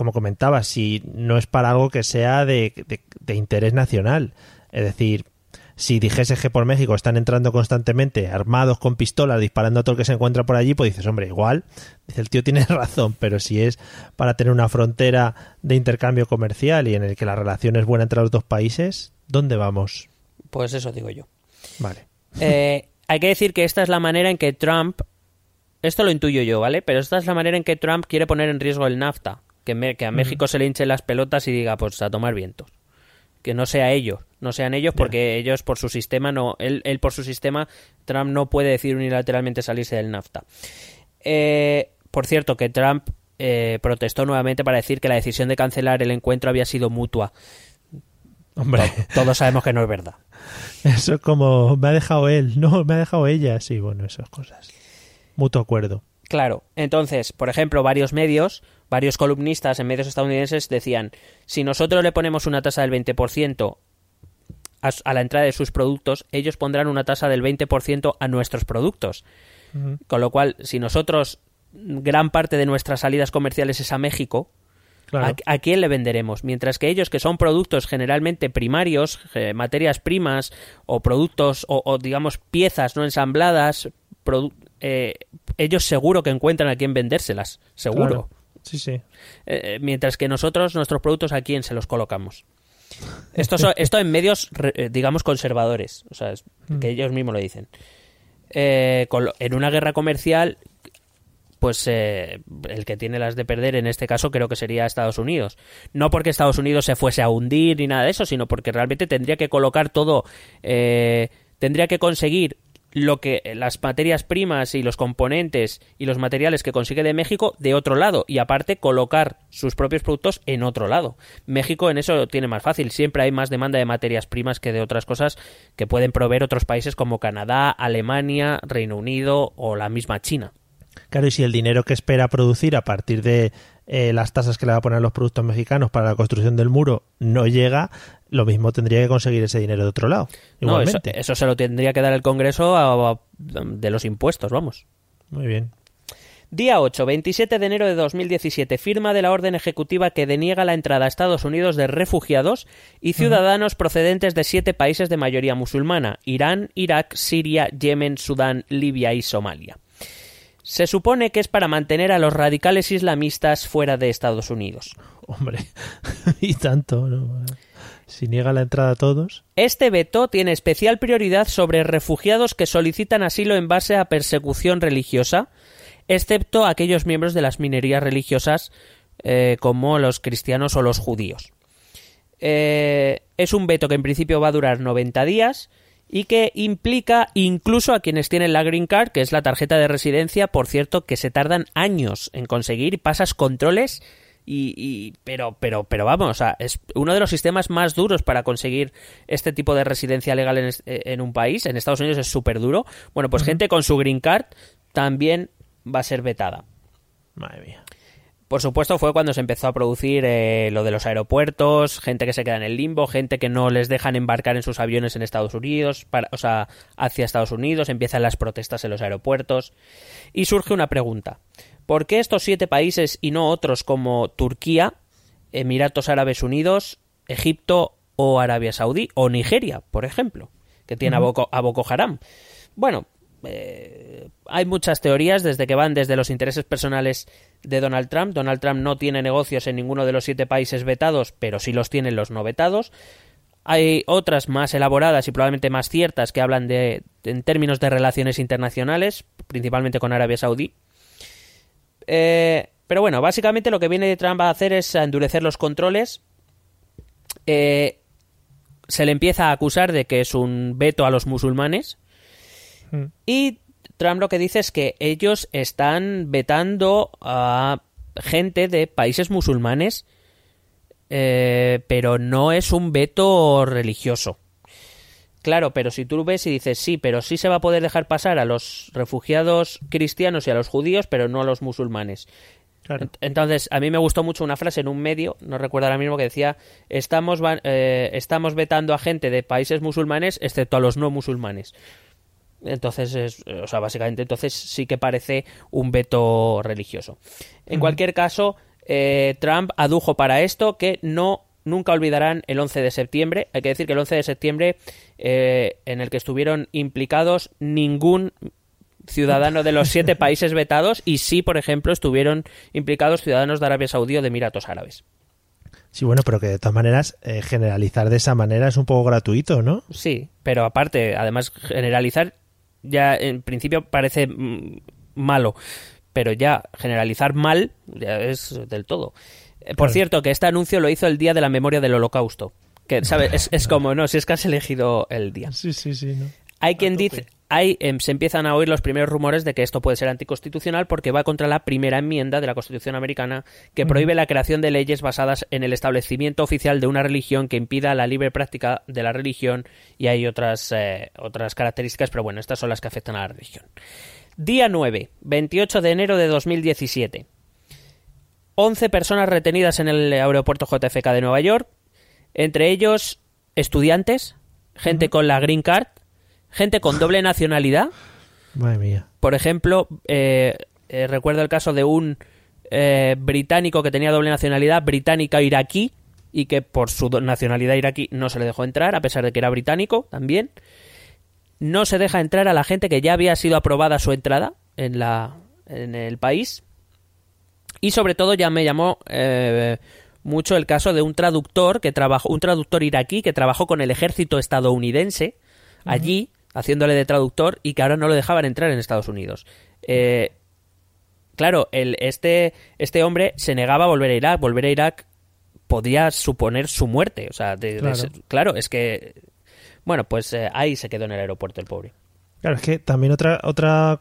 como comentabas, si no es para algo que sea de, de- de interés nacional. Es decir, si dijese que por México están entrando constantemente armados con pistolas disparando a todo el que se encuentra por allí, pues dices, hombre, igual, dice el tío tiene razón, pero si es para tener una frontera de intercambio comercial y en el que la relación es buena entre los dos países, ¿dónde vamos? Pues eso digo yo. Vale. Eh, hay que decir que esta es la manera en que Trump, esto lo intuyo yo, ¿vale? Pero esta es la manera en que Trump quiere poner en riesgo el NAFTA. Que, me- que a México se le hinchen las pelotas y diga, pues a tomar vientos. Que no sea ellos, no sean ellos porque ellos por su sistema no, él, él por su sistema, Trump no puede decir unilateralmente salirse del NAFTA. Eh, por cierto, que Trump eh, protestó nuevamente para decir que la decisión de cancelar el encuentro había sido mutua. Hombre, Todos sabemos que no es verdad. eso es como, me ha dejado él, no, me ha dejado ella. Sí, bueno, esas cosas. Mutuo acuerdo. Claro, entonces, por ejemplo, varios medios, varios columnistas en medios estadounidenses decían, si nosotros le ponemos una tasa del 20% a, a la entrada de sus productos, ellos pondrán una tasa del 20% a nuestros productos. Con lo cual, si nosotros gran parte de nuestras salidas comerciales es a México, Claro. ¿A, a quién le venderemos? Mientras que ellos, que son productos generalmente primarios, eh, materias primas o productos o, o, digamos piezas no ensambladas, eh, ellos seguro que encuentran a quién vendérselas, seguro. Claro. Sí, sí. Eh, mientras que nosotros, nuestros productos, ¿a quién se los colocamos? Esto, so- esto en medios, eh, digamos, conservadores, o sea, es- que ellos mismos lo dicen. Eh, con en una guerra comercial, pues eh, el que tiene las de perder en este caso creo que sería Estados Unidos. No porque Estados Unidos se fuese a hundir ni nada de eso, sino porque realmente tendría que colocar todo, eh, tendría que conseguir lo que las materias primas y los componentes y los materiales que consigue de México de otro lado y aparte colocar sus propios productos en otro lado. México en eso lo tiene más fácil, siempre hay más demanda de materias primas que de otras cosas que pueden proveer otros países como Canadá, Alemania, Reino Unido o la misma China. Claro, y si el dinero que espera producir a partir de eh, las tasas que le va a poner los productos mexicanos para la construcción del muro no llega, lo mismo tendría que conseguir ese dinero de otro lado. No, eso, Igualmente. eso se lo tendría que dar el Congreso a- a- de los impuestos, vamos. Muy bien. Día 8, 27 de enero de 2017, firma de la orden ejecutiva que deniega la entrada a Estados Unidos de refugiados y ciudadanos procedentes de siete países de mayoría musulmana, Irán, Irak, Siria, Yemen, Sudán, Libia y Somalia. Se supone que es para mantener a los radicales islamistas fuera de Estados Unidos. Hombre, y tanto, ¿no? Si niega la entrada a todos. Este veto tiene especial prioridad sobre refugiados que solicitan asilo en base a persecución religiosa, excepto aquellos miembros de las minorías religiosas eh, como los cristianos o los judíos. Eh, es un veto que en principio va a durar 90 días y que implica incluso a quienes tienen la Green Card, que es la tarjeta de residencia, por cierto, que se tardan años en conseguir, pasas controles y, y- pero pero pero vamos, o sea, es uno de los sistemas más duros para conseguir este tipo de residencia legal en, eh, en un país. En Estados Unidos es súper duro. Bueno, pues gente con su Green Card también va a ser vetada. Madre mía. Por supuesto, fue cuando se empezó a producir eh, lo de los aeropuertos, gente que se queda en el limbo, gente que no les dejan embarcar en sus aviones en Estados Unidos, para, o sea, hacia Estados Unidos, empiezan las protestas en los aeropuertos. Y surge una pregunta. ¿Por qué estos siete países y no otros como Turquía, Emiratos Árabes Unidos, Egipto o Arabia Saudí o Nigeria, por ejemplo, que tiene a, Boko, a Boko Haram? Bueno, eh, hay muchas teorías desde que van desde los intereses personales de Donald Trump. Donald Trump no tiene negocios en ninguno de los siete países vetados, pero sí los tienen los no vetados. Hay otras más elaboradas y probablemente más ciertas que hablan de en términos de relaciones internacionales, principalmente con Arabia Saudí. Eh, pero bueno, básicamente lo que viene Trump a hacer es a endurecer los controles. Eh, se le empieza a acusar de que es un veto a los musulmanes. Y Trump lo que dice es que ellos están vetando a gente de países musulmanes, eh, pero no es un veto religioso. Claro, pero si tú ves y dices sí, pero sí se va a poder dejar pasar a los refugiados cristianos y a los judíos, pero no a los musulmanes. Claro. Entonces, a mí me gustó mucho una frase en un medio, no recuerdo ahora mismo, que decía, estamos, eh, estamos vetando a gente de países musulmanes, excepto a los no musulmanes. Entonces, es- o sea, básicamente, entonces sí que parece un veto religioso. En cualquier caso, eh, Trump adujo para esto que no nunca olvidarán el 11 de septiembre. Hay que decir que el 11 de septiembre, eh, en el que estuvieron implicados ningún ciudadano de los siete países vetados y sí, por ejemplo, estuvieron implicados ciudadanos de Arabia Saudí o de Emiratos Árabes. Sí, bueno, pero que de todas maneras eh, generalizar de esa manera es un poco gratuito, ¿no? Sí, pero aparte, además, generalizar ya en principio parece mm, malo, pero ya generalizar mal ya es del todo. Eh, Por Claro. cierto, que este anuncio lo hizo el día de la memoria del holocausto. Que, ¿sabes? Es, es como, no, si es que has elegido el día. Sí, sí, sí, ¿no? Hay quien dice, hay, em, se empiezan a oír los primeros rumores de que esto puede ser anticonstitucional porque va contra la primera enmienda de la Constitución americana que prohíbe la creación de leyes basadas en el establecimiento oficial de una religión que impida la libre práctica de la religión y hay otras, eh, otras características, pero bueno, estas son las que afectan a la religión. Día 9, 28 de enero de 2017. 11 personas retenidas en el aeropuerto JFK de Nueva York, entre ellos estudiantes, gente con la Green Card, gente con doble nacionalidad. Madre mía. Por ejemplo, eh, eh, recuerdo el caso de un eh, británico que tenía doble nacionalidad, británica-iraquí, y que por su nacionalidad iraquí no se le dejó entrar, a pesar de que era británico también. No se deja entrar a la gente que ya había sido aprobada su entrada en, la, en el país. Y sobre todo ya me llamó mucho el caso de un traductor que trabajó, un traductor iraquí que trabajó con el ejército estadounidense allí, haciéndole de traductor, y que ahora no lo dejaban entrar en Estados Unidos. Eh, claro, el, este, este hombre se negaba a volver a Irak. Volver a Irak podía suponer su muerte. O sea, de- claro, es que. Bueno, pues eh, ahí se quedó en el aeropuerto el pobre. Claro, es que también otra otra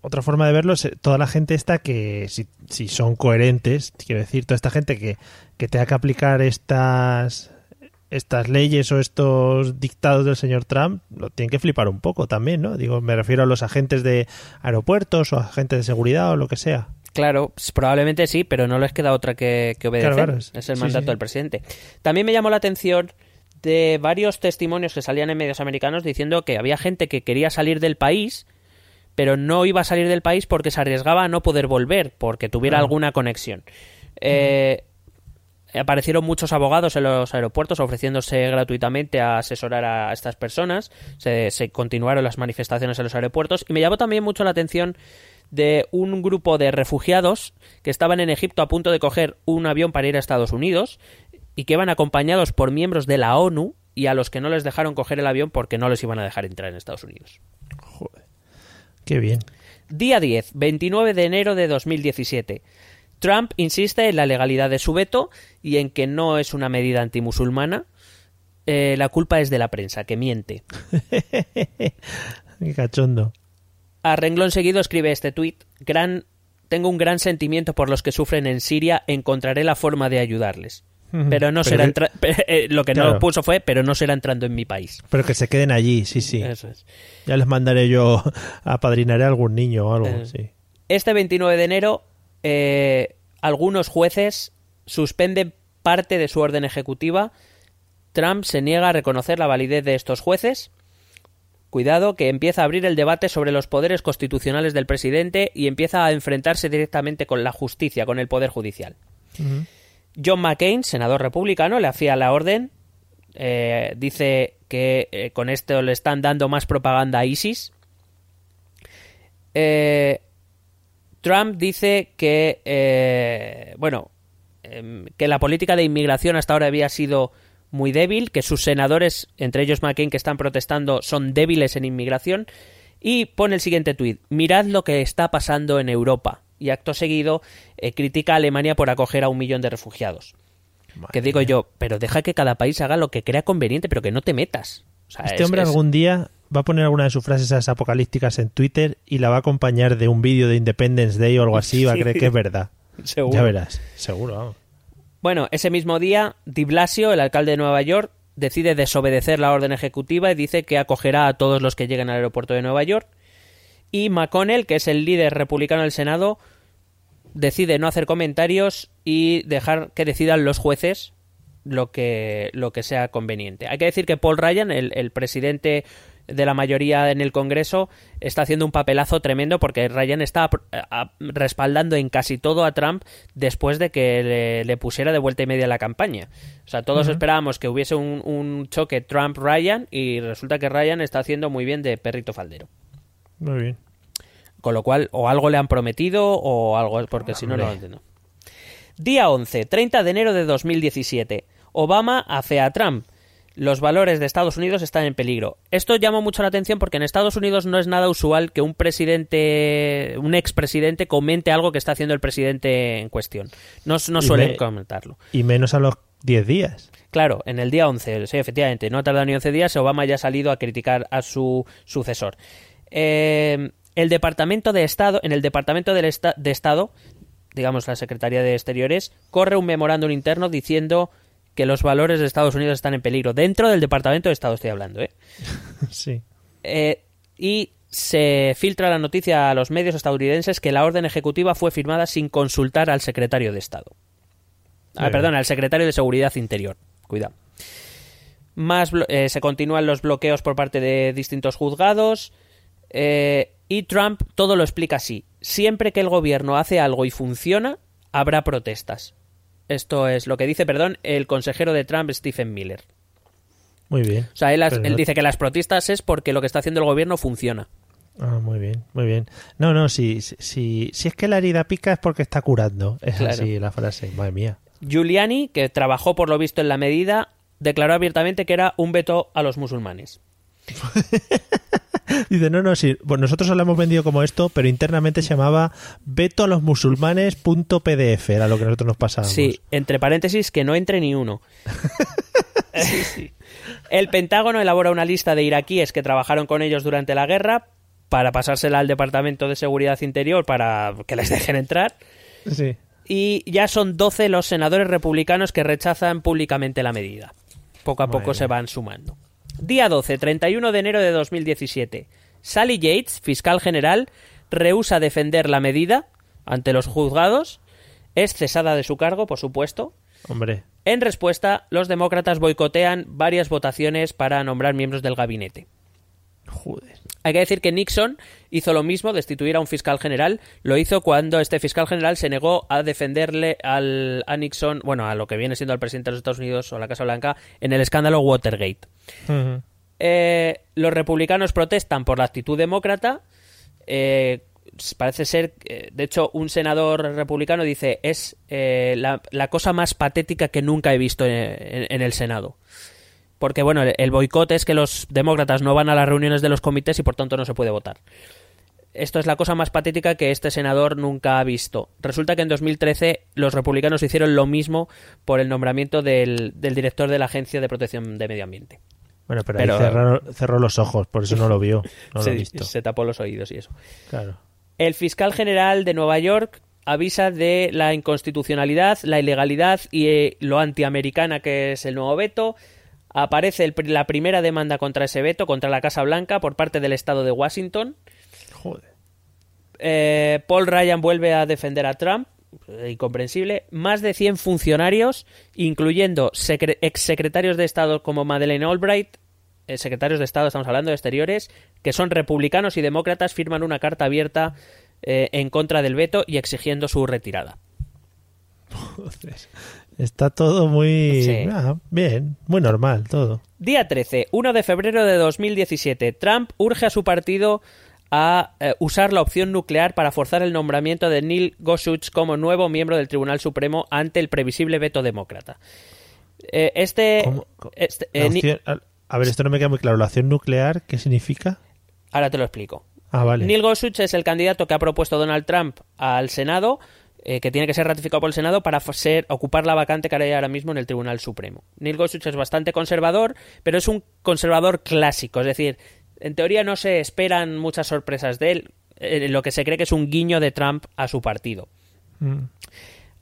otra forma de verlo es eh, toda la gente esta que si, si son coherentes, quiero decir, toda esta gente que, que tenga que aplicar estas estas leyes o estos dictados del señor Trump, lo tienen que flipar un poco también, ¿no? Digo, me refiero a los agentes de aeropuertos o agentes de seguridad o lo que sea. Claro, probablemente sí, pero no les queda otra que, que obedecer. Claro, claro, es- el mandato sí. del presidente. También me llamó la atención de varios testimonios que salían en medios americanos diciendo que había gente que quería salir del país, pero no iba a salir del país porque se arriesgaba a no poder volver, porque tuviera Claro. alguna conexión. Eh, aparecieron muchos abogados en los aeropuertos ofreciéndose gratuitamente a asesorar a estas personas. Se, se continuaron las manifestaciones en los aeropuertos. Y me llamó también mucho la atención de un grupo de refugiados que estaban en Egipto a punto de coger un avión para ir a Estados Unidos y que iban acompañados por miembros de la ONU y a los que no les dejaron coger el avión porque no les iban a dejar entrar en Estados Unidos. Qué bien. Día 10, 29 de enero de 2017. Trump insiste en la legalidad de su veto y en que no es una medida antimusulmana. Eh, la culpa es de la prensa, que miente. Qué cachondo. A renglón seguido escribe este tuit. Gran, tengo un gran sentimiento por los que sufren en Siria. Encontraré la forma de ayudarles. Pero no Pero será entra- eh, lo que no Claro. puso fue, pero no será entrando en mi país. Pero que se queden allí, sí, sí. Eso es. Ya les mandaré yo, apadrinaré a algún niño o algo, Eh. sí. Este 29 de enero, eh, algunos jueces suspenden parte de su orden ejecutiva. Trump se niega a reconocer la validez de estos jueces. Cuidado, que empieza a abrir el debate sobre los poderes constitucionales del presidente y empieza a enfrentarse directamente con la justicia, con el poder judicial. John McCain, senador republicano, le hacía la orden. eh, dice que eh, con esto le están dando más propaganda a ISIS. Eh, Trump dice que, eh, bueno, em, que la política de inmigración hasta ahora había sido muy débil, que sus senadores, entre ellos McCain, que están protestando, son débiles en inmigración, y pone el siguiente tuit, mirad lo que está pasando en Europa, y acto seguido eh, critica a Alemania por acoger a un millón de refugiados. que digo yo, pero deja que cada país haga lo que crea conveniente, pero que no te metas. O sea, Este es- hombre es- algún día va a poner alguna de sus frases esas apocalípticas en Twitter y la va a acompañar de un vídeo de Independence Day o algo así va a creer que es verdad. Seguro. Ya verás, seguro, vamos. Bueno, ese mismo día, Di Blasio, el alcalde de Nueva York, decide desobedecer la orden ejecutiva y dice que acogerá a todos los que lleguen al aeropuerto de Nueva York. Y McConnell, que es el líder republicano del Senado, decide no hacer comentarios y dejar que decidan los jueces lo que, lo que sea conveniente. Hay que decir que Paul Ryan, el, el presidente de la mayoría en el Congreso está haciendo un papelazo tremendo porque Ryan está respaldando en casi todo a Trump después de que le, pusiera de vuelta y media la campaña. O sea, todos esperábamos que hubiese un, un choque Trump-Ryan y resulta que Ryan está haciendo muy bien de perrito faldero. Muy bien. Con lo cual, o algo le han prometido o algo, porque si no, no lo entiendo. Día 11, 30 de enero de 2017. Obama hace a Trump los valores de Estados Unidos están en peligro. Esto llama mucho la atención porque en Estados Unidos no es nada usual que un presidente, un expresidente comente algo que está haciendo el presidente en cuestión. No, no suelen comentarlo. Y menos a los 10 días. Claro, en el día 11, sí, efectivamente, no ha tardado ni 11 días, Obama ya ha salido a criticar a su sucesor. Eh, el Departamento de Estado, en el Departamento de Estado, digamos la Secretaría de Exteriores, corre un memorándum interno diciendo que los valores de Estados Unidos están en peligro. Dentro del Departamento de Estado estoy hablando, ¿eh? sí. Eh, y se filtra la noticia a los medios estadounidenses que la orden ejecutiva fue firmada sin consultar al secretario de Estado. Ah, perdón, al secretario de Seguridad Interior. Cuidado. Más eh, se continúan los bloqueos por parte de distintos juzgados. Eh, y Trump todo lo explica así. Siempre que el gobierno hace algo y funciona, habrá protestas. Esto es lo que dice, perdón, el consejero de Trump, Stephen Miller. Muy bien. O sea, él, dice que las protestas es porque lo que está haciendo el gobierno funciona. Ah, muy bien, muy bien. No, no, si, si, si es que la herida pica es porque está curando. Es así la frase, madre mía. Giuliani, que trabajó por lo visto en la medida, declaró abiertamente que era un veto a los musulmanes. Dice, no, no, sí, pues nosotros lo hemos vendido como esto, pero internamente se llamaba veto a los musulmanes.pdf, era lo que nosotros nos pasábamos. Sí, entre paréntesis, que no entre ni uno. El Pentágono elabora una lista de iraquíes que trabajaron con ellos durante la guerra para pasársela al Departamento de Seguridad Interior para que les dejen entrar. Sí. Y ya son 12 los senadores republicanos que rechazan públicamente la medida. Poco a poco se van sumando. Día 12, 31 de enero de 2017. Sally Yates, fiscal general, rehúsa defender la medida ante los juzgados. Es cesada de su cargo, por supuesto. Hombre. En respuesta, los demócratas boicotean varias votaciones para nombrar miembros del gabinete. Joder. Hay que decir que Nixon hizo lo mismo, destituir a un fiscal general. Lo hizo cuando este fiscal general se negó a defenderle al, a Nixon, bueno, a lo que viene siendo el presidente de los Estados Unidos o la Casa Blanca, en el escándalo Watergate. Eh, los republicanos protestan por la actitud demócrata. Eh, parece ser, de hecho, un senador republicano dice es eh, la, cosa más patética que nunca he visto en el Senado porque bueno, el boicot es que los demócratas no van a las reuniones de los comités y por tanto no se puede votar. Esto es la cosa más patética que este senador nunca ha visto. Resulta que en 2013 los republicanos hicieron lo mismo por el nombramiento del, director de la Agencia de Protección de Medio Ambiente. Bueno, pero, ahí cerró, los ojos, por eso no lo vio. No se, lo visto. se tapó los oídos y eso. Claro. El fiscal general de Nueva York avisa de la inconstitucionalidad, la ilegalidad y eh, lo antiamericana que es el nuevo veto aparece la primera demanda contra ese veto, contra la Casa Blanca, por parte del Estado de Washington. Joder. Eh, Paul Ryan vuelve a defender a Trump, eh, incomprensible. Más de 100 funcionarios, incluyendo exsecretarios de Estado como Madeleine Albright, eh, secretarios de Estado, estamos hablando de exteriores, que son republicanos y demócratas, firman una carta abierta en contra del veto y exigiendo su retirada. Joder. Está todo muy ah, bien, muy normal todo. Día 13, 1 de febrero de 2017. Trump urge a su partido a eh, usar la opción nuclear para forzar el nombramiento de Neil Gorsuch como nuevo miembro del Tribunal Supremo ante el previsible veto demócrata. Eh, este, este eh, a ver, esto no me queda muy claro. ¿La opción nuclear qué significa? Ahora te lo explico. Ah, vale. Neil Gorsuch es el candidato que ha propuesto Donald Trump al Senado eh, que tiene que ser ratificado por el Senado para ser, ocupar la vacante que hay ahora mismo en el Tribunal Supremo. Neil Gorsuch es bastante conservador, pero es un conservador clásico, es decir, en teoría no se esperan muchas sorpresas de él, eh, lo que se cree que es un guiño de Trump a su partido. Mm.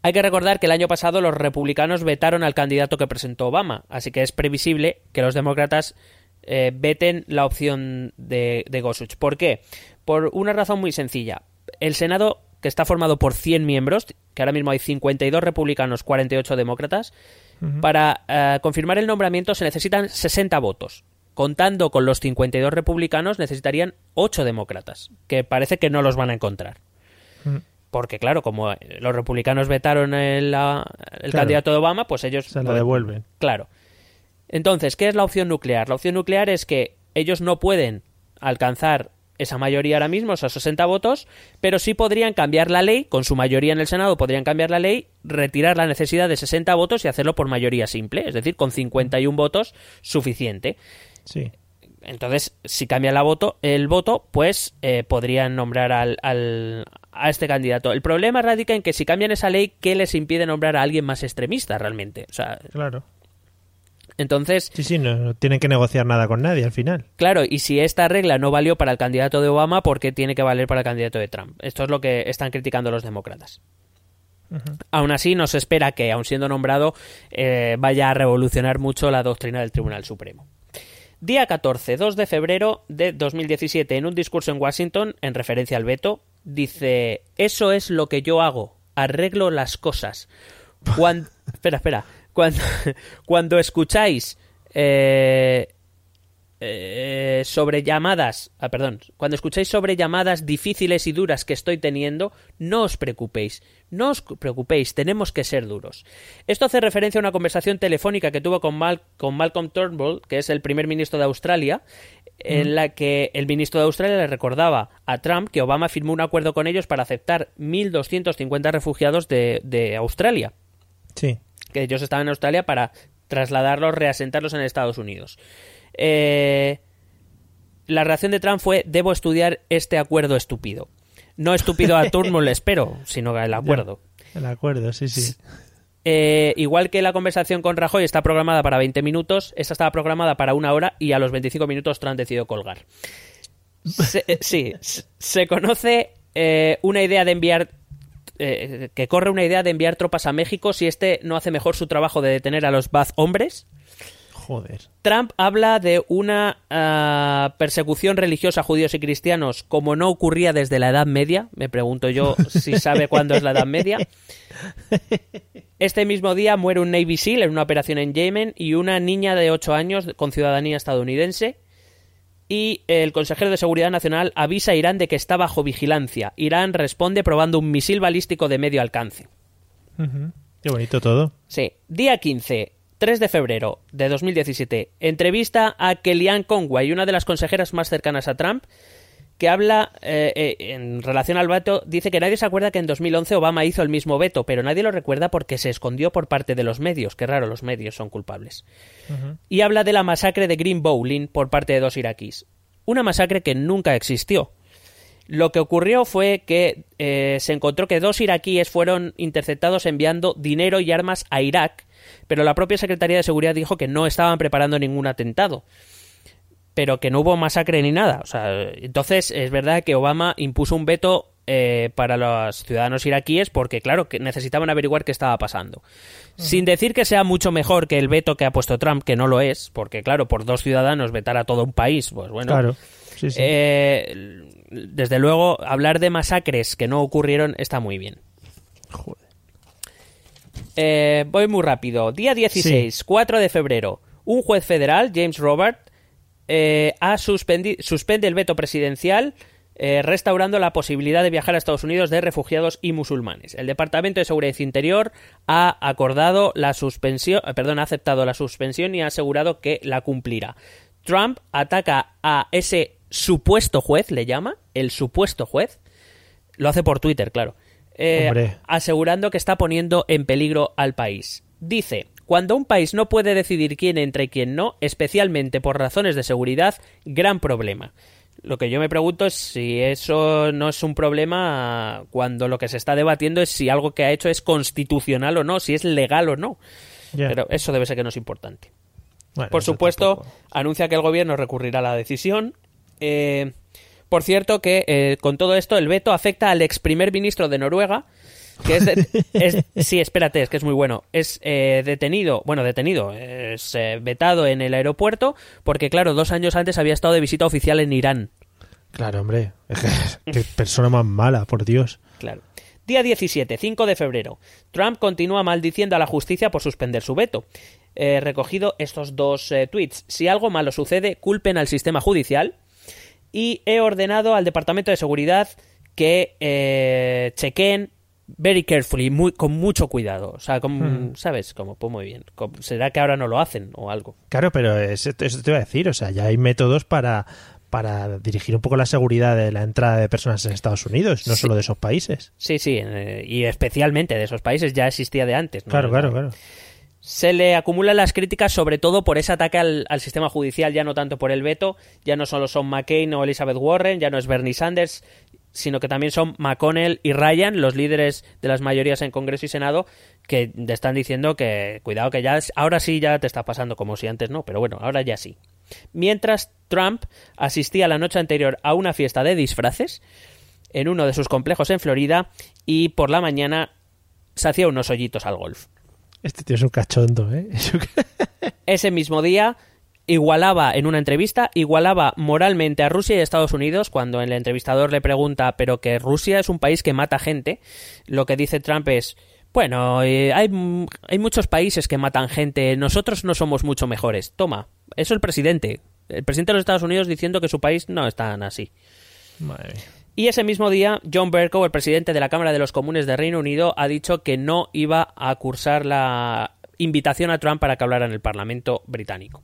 Hay que recordar que el año pasado los republicanos vetaron al candidato que presentó Obama, así que es previsible que los demócratas eh, veten la opción de, de Gorsuch. ¿Por qué? Por una razón muy sencilla. El Senado que está formado por 100 miembros, que ahora mismo hay 52 republicanos, 48 demócratas. Para eh, confirmar el nombramiento se necesitan 60 votos. Contando con los 52 republicanos, necesitarían 8 demócratas, que parece que no los van a encontrar. Porque, claro, como los republicanos vetaron el, la- el Claro. candidato de Obama, pues ellos Se lo devuelven. Claro. Entonces, ¿qué es la opción nuclear? La opción nuclear es que ellos no pueden alcanzar esa mayoría ahora mismo, esos 60 votos, pero sí podrían cambiar la ley, con su mayoría en el Senado podrían cambiar la ley, retirar la necesidad de 60 votos y hacerlo por mayoría simple, es decir, con 51 votos suficiente. Sí. Entonces, si cambia la voto, el voto, pues eh, podrían nombrar al, al- a este candidato. El problema radica en que si cambian esa ley, ¿qué les impide nombrar a alguien más extremista realmente? O sea, Claro. Entonces, Sí, sí, no, no tienen que negociar nada con nadie al final. Claro, y si esta regla no valió para el candidato de Obama, ¿por qué tiene que valer para el candidato de Trump? Esto es lo que están criticando los demócratas. Aún así, no se espera que, aun siendo nombrado, eh, vaya a revolucionar mucho la doctrina del Tribunal Supremo. Día 14, 2 de febrero de 2017, en un discurso en Washington, en referencia al veto, dice, eso es lo que yo hago, arreglo las cosas. Cuando, espera, espera, cuando, cuando escucháis eh, eh, sobre llamadas, ah, perdón, cuando escucháis sobre llamadas difíciles y duras que estoy teniendo, no os preocupéis, no os preocupéis, tenemos que ser duros. Esto hace referencia a una conversación telefónica que tuvo con, Mal- con Malcolm Turnbull, que es el primer ministro de Australia, en la que el ministro de Australia le recordaba a Trump que Obama firmó un acuerdo con ellos para aceptar 1.250 refugiados de, de Australia Sí. Que ellos estaban en Australia para trasladarlos, reasentarlos en Estados Unidos. Eh, la reacción de Trump fue, debo estudiar este acuerdo estúpido. No estúpido a Turnbull, espero, sino el acuerdo. El acuerdo, sí, sí. Eh, igual que la conversación con Rajoy está programada para 20 minutos, esta estaba programada para una hora y a los 25 minutos Trump decidió colgar. Se- eh, sí, se conoce eh, una idea de enviar eh, que corre una idea de enviar tropas a México si este no hace mejor su trabajo de detener a los Baz hombres. Joder. Trump habla de una ah, persecución religiosa a judíos y cristianos como no ocurría desde la Edad Media. Me pregunto yo si sabe cuándo es la Edad Media. Este mismo día muere un Navy SEAL en una operación en Yemen y una niña de 8 años con ciudadanía estadounidense. Y el consejero de Seguridad Nacional avisa a Irán de que está bajo vigilancia. Irán responde probando un misil balístico de medio alcance. Qué bonito todo. Sí. Día 15, 3 de febrero de 2017. Entrevista a Kellyanne Conway, una de las consejeras más cercanas a Trump, que habla eh, eh, en relación al veto. Dice que nadie se acuerda que en 2011 Obama hizo el mismo veto, pero nadie lo recuerda porque se escondió por parte de los medios. Qué raro, los medios son culpables. Y habla de la masacre de Green Bowling por parte de dos iraquíes. Una masacre que nunca existió. Lo que ocurrió fue que eh, se encontró que dos iraquíes fueron interceptados enviando dinero y armas a Irak, pero la propia Secretaría de Seguridad dijo que no estaban preparando ningún atentado, pero que no hubo masacre ni nada. O sea, entonces es verdad que Obama impuso un veto eh, para los ciudadanos iraquíes porque, claro, que necesitaban averiguar qué estaba pasando. Sin decir que sea mucho mejor que el veto que ha puesto Trump, que no lo es, porque, claro, por dos ciudadanos vetar a todo un país, pues bueno. Claro. Sí, sí. Eh, desde luego, hablar de masacres que no ocurrieron está muy bien. Joder. Eh, voy muy rápido. Día 16, 4 de febrero. Un juez federal, James Robert, eh, ha suspende el veto presidencial, eh, restaurando la posibilidad de viajar a Estados Unidos de refugiados y musulmanes. El Departamento de Seguridad Interior ha acordado la suspensión, eh, perdón, ha aceptado la suspensión y ha asegurado que la cumplirá. Trump ataca a ese supuesto juez, le llama, el supuesto juez, lo hace por Twitter, claro. Eh, asegurando que está poniendo en peligro al país. Dice, cuando un país no puede decidir quién entra y quién no, especialmente por razones de seguridad, gran problema. Lo que yo me pregunto es si eso no es un problema cuando lo que se está debatiendo es si algo que ha hecho es constitucional o no, si es legal o no. Pero eso debe ser que no es importante. Bueno, Por supuesto, tampoco. anuncia que el gobierno recurrirá a la decisión. Eh, por cierto, que eh, con todo esto el veto afecta al ex primer ministro de Noruega, que es, de- es- sí, espérate, es que es muy bueno. Es eh, detenido, bueno, detenido, es eh, vetado en el aeropuerto porque, claro, dos años antes había estado de visita oficial en Irán. Claro, hombre. Es que, qué persona más mala, por Dios. Claro. Día 17, 5 de febrero. Trump continúa maldiciendo a la justicia por suspender su veto. He recogido estos dos eh, tweets. Si algo malo sucede, culpen al sistema judicial. Y he ordenado al Departamento de Seguridad que eh, chequen very carefully, muy, con mucho cuidado. O sea, como, ¿sabes? Como, pues muy bien. Como- ¿Será que ahora no lo hacen o algo? Claro, pero es- eso te iba a decir, o sea, ya hay métodos para, para dirigir un poco la seguridad de la entrada de personas en Estados Unidos, no Sí. solo de esos países. Sí, sí, eh, y especialmente de esos países ya existía de antes. ¿no? Claro, claro, claro. Se le acumulan las críticas sobre todo por ese ataque al, al sistema judicial, ya no tanto por el veto, ya no solo son McCain o Elizabeth Warren, ya no es Bernie Sanders, sino que también son McConnell y Ryan, los líderes de las mayorías en Congreso y Senado, que te están diciendo que cuidado que ya ahora sí ya te está pasando como si antes no, pero bueno, ahora ya sí. Mientras Trump asistía la noche anterior a una fiesta de disfraces en uno de sus complejos en Florida y por la mañana se hacía unos hoyitos al golf. Este tío es un cachondo, ¿eh? Ese mismo día igualaba en una entrevista, igualaba moralmente a Rusia y a Estados Unidos cuando el entrevistador le pregunta, pero que Rusia es un país que mata gente, lo que dice Trump es, bueno, eh, hay, hay muchos países que matan gente, nosotros no somos mucho mejores. Toma, eso el presidente. El presidente de los Estados Unidos diciendo que su país no es tan así. Madre. Y ese mismo día, John Bercow, el presidente de la Cámara de los Comunes de Reino Unido, ha dicho que no iba a cursar la invitación a Trump para que hablara en el Parlamento británico.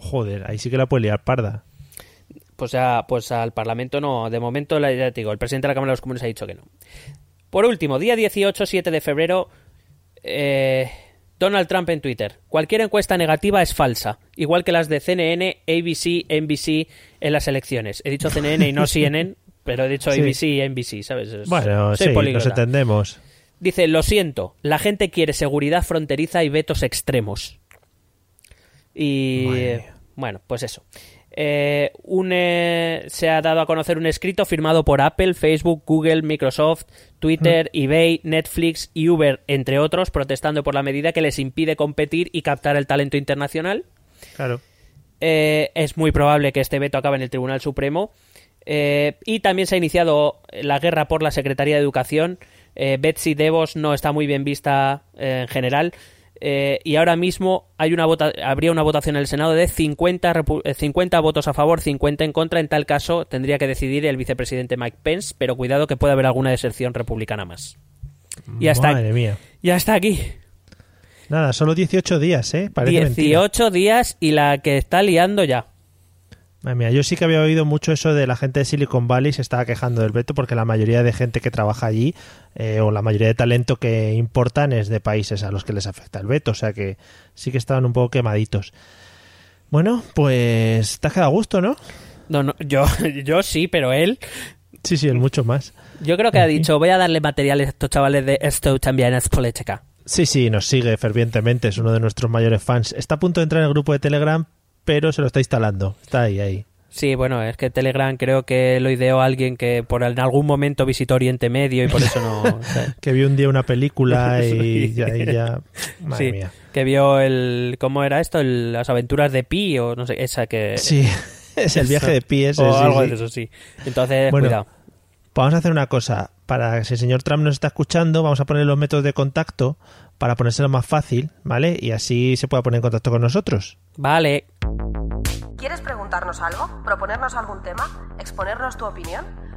Joder, ahí sí que la puede liar parda. Pues, ya, pues al Parlamento no. De momento, la- ya te digo, el presidente de la Cámara de los Comunes ha dicho que no. Por último, día 18, 7 de febrero, eh, Donald Trump en Twitter. Cualquier encuesta negativa es falsa, igual que las de CNN, ABC, NBC en las elecciones. He dicho CNN y no CNN, pero he dicho Sí. ABC y NBC, ¿sabes? Es- Bueno, soy sí, políglota. nos entendemos. Dice, lo siento, la gente quiere seguridad fronteriza y vetos extremos. Y Madre bueno, pues eso. Eh, un, eh, se ha dado a conocer un escrito firmado por Apple, Facebook, Google, Microsoft, Twitter, eBay, Netflix y Uber, entre otros, protestando por la medida que les impide competir y captar el talento internacional. Claro. Eh, es muy probable que este veto acabe en el Tribunal Supremo. Eh, y también se ha iniciado la guerra por la Secretaría de Educación. Eh, Betsy DeVos no está muy bien vista eh, en general. Eh, y ahora mismo hay una vota habría una votación en el Senado de 50, repu- eh, 50 votos a favor, 50 en contra. En tal caso, tendría que decidir el vicepresidente Mike Pence, pero cuidado que puede haber alguna deserción republicana más. Y hasta, Madre mía. ya está aquí. Nada, solo 18 días, ¿eh? Parece mentira. 18 días y la que está liando ya. Madre mía, yo sí que había oído mucho eso de la gente de Silicon Valley se estaba quejando del veto porque la mayoría de gente que trabaja allí eh, o la mayoría de talento que importan es de países a los que les afecta el veto, o sea que sí que estaban un poco quemaditos. Bueno, pues te has quedado a gusto, ¿no? No, no, yo, yo sí, pero él, Sí, sí, el mucho más. yo creo que ha dicho, voy a darle materiales a estos chavales de esto también es política. Sí, sí, nos sigue fervientemente, es uno de nuestros mayores fans. Está a punto de entrar en el grupo de Telegram, pero se lo está instalando. Está ahí, ahí. Sí, bueno, es que Telegram creo que lo ideó alguien que por en algún momento visitó Oriente Medio y por eso no... o sea, Que vio un día una película y Sí. ya, y ya- Madre sí, mía. que vio el... ¿Cómo era esto? El- las aventuras de Pi o no sé, esa que... Sí, es el viaje de pies. o sí, algo de eso, sí. Entonces, Bueno, cuidado. Vamos a hacer una cosa. Para que si el señor Trump nos está escuchando, vamos a poner los métodos de contacto para ponérselo más fácil, ¿vale? Y así se pueda poner en contacto con nosotros. Vale. ¿Quieres preguntarnos algo? ¿Proponernos algún tema? ¿Exponernos tu opinión?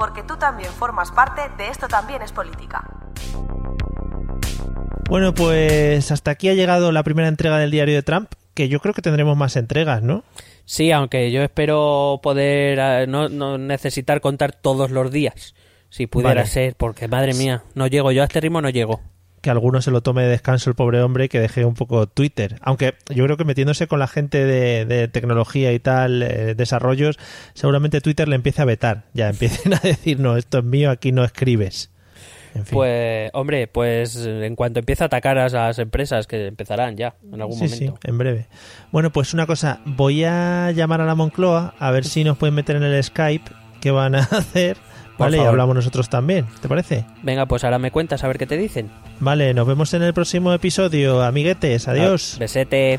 Porque tú también formas parte de Esto también es política. Bueno, pues hasta aquí ha llegado la primera entrega del diario de Trump, que yo creo que tendremos más entregas, ¿no? Sí, aunque yo espero poder eh, no, no necesitar contar todos los días. Si pudiera Vale. ser, porque madre mía, no llego. Yo a este ritmo no llego. Que alguno se lo tome de descanso el pobre hombre y que deje un poco Twitter. Aunque yo creo que metiéndose con la gente de, de tecnología y tal, eh, desarrollos, seguramente Twitter le empiece a vetar. Ya empiecen a decir, no, esto es mío, aquí no escribes. En fin. Pues, hombre, pues en cuanto empiece a atacar a esas empresas, que empezarán ya, en algún sí, momento. sí, en breve. Bueno, pues una cosa, voy a llamar a la Moncloa a ver si nos pueden meter en el Skype qué van a hacer, Por ¿vale? Y hablamos nosotros también, ¿te parece? Venga, pues ahora me cuentas a ver qué te dicen. Vale, nos vemos en el próximo episodio, amiguetes, adiós. Besete.